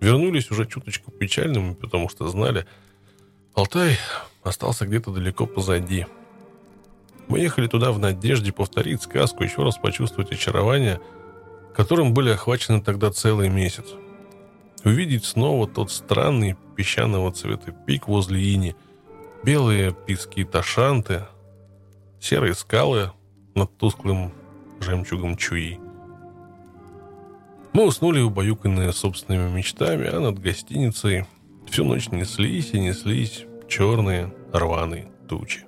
Speaker 1: Вернулись уже чуточку печальными, потому что знали, Алтай остался где-то далеко позади. Мы ехали туда в надежде повторить сказку, еще раз почувствовать очарование, которым были охвачены тогда целый месяц. Увидеть снова тот странный песчаного цвета пик возле Ини, белые пески Ташанты, серые скалы над тусклым жемчугом Чуи. Мы уснули убаюканные собственными мечтами, а над гостиницей всю ночь неслись и неслись черные рваные тучи.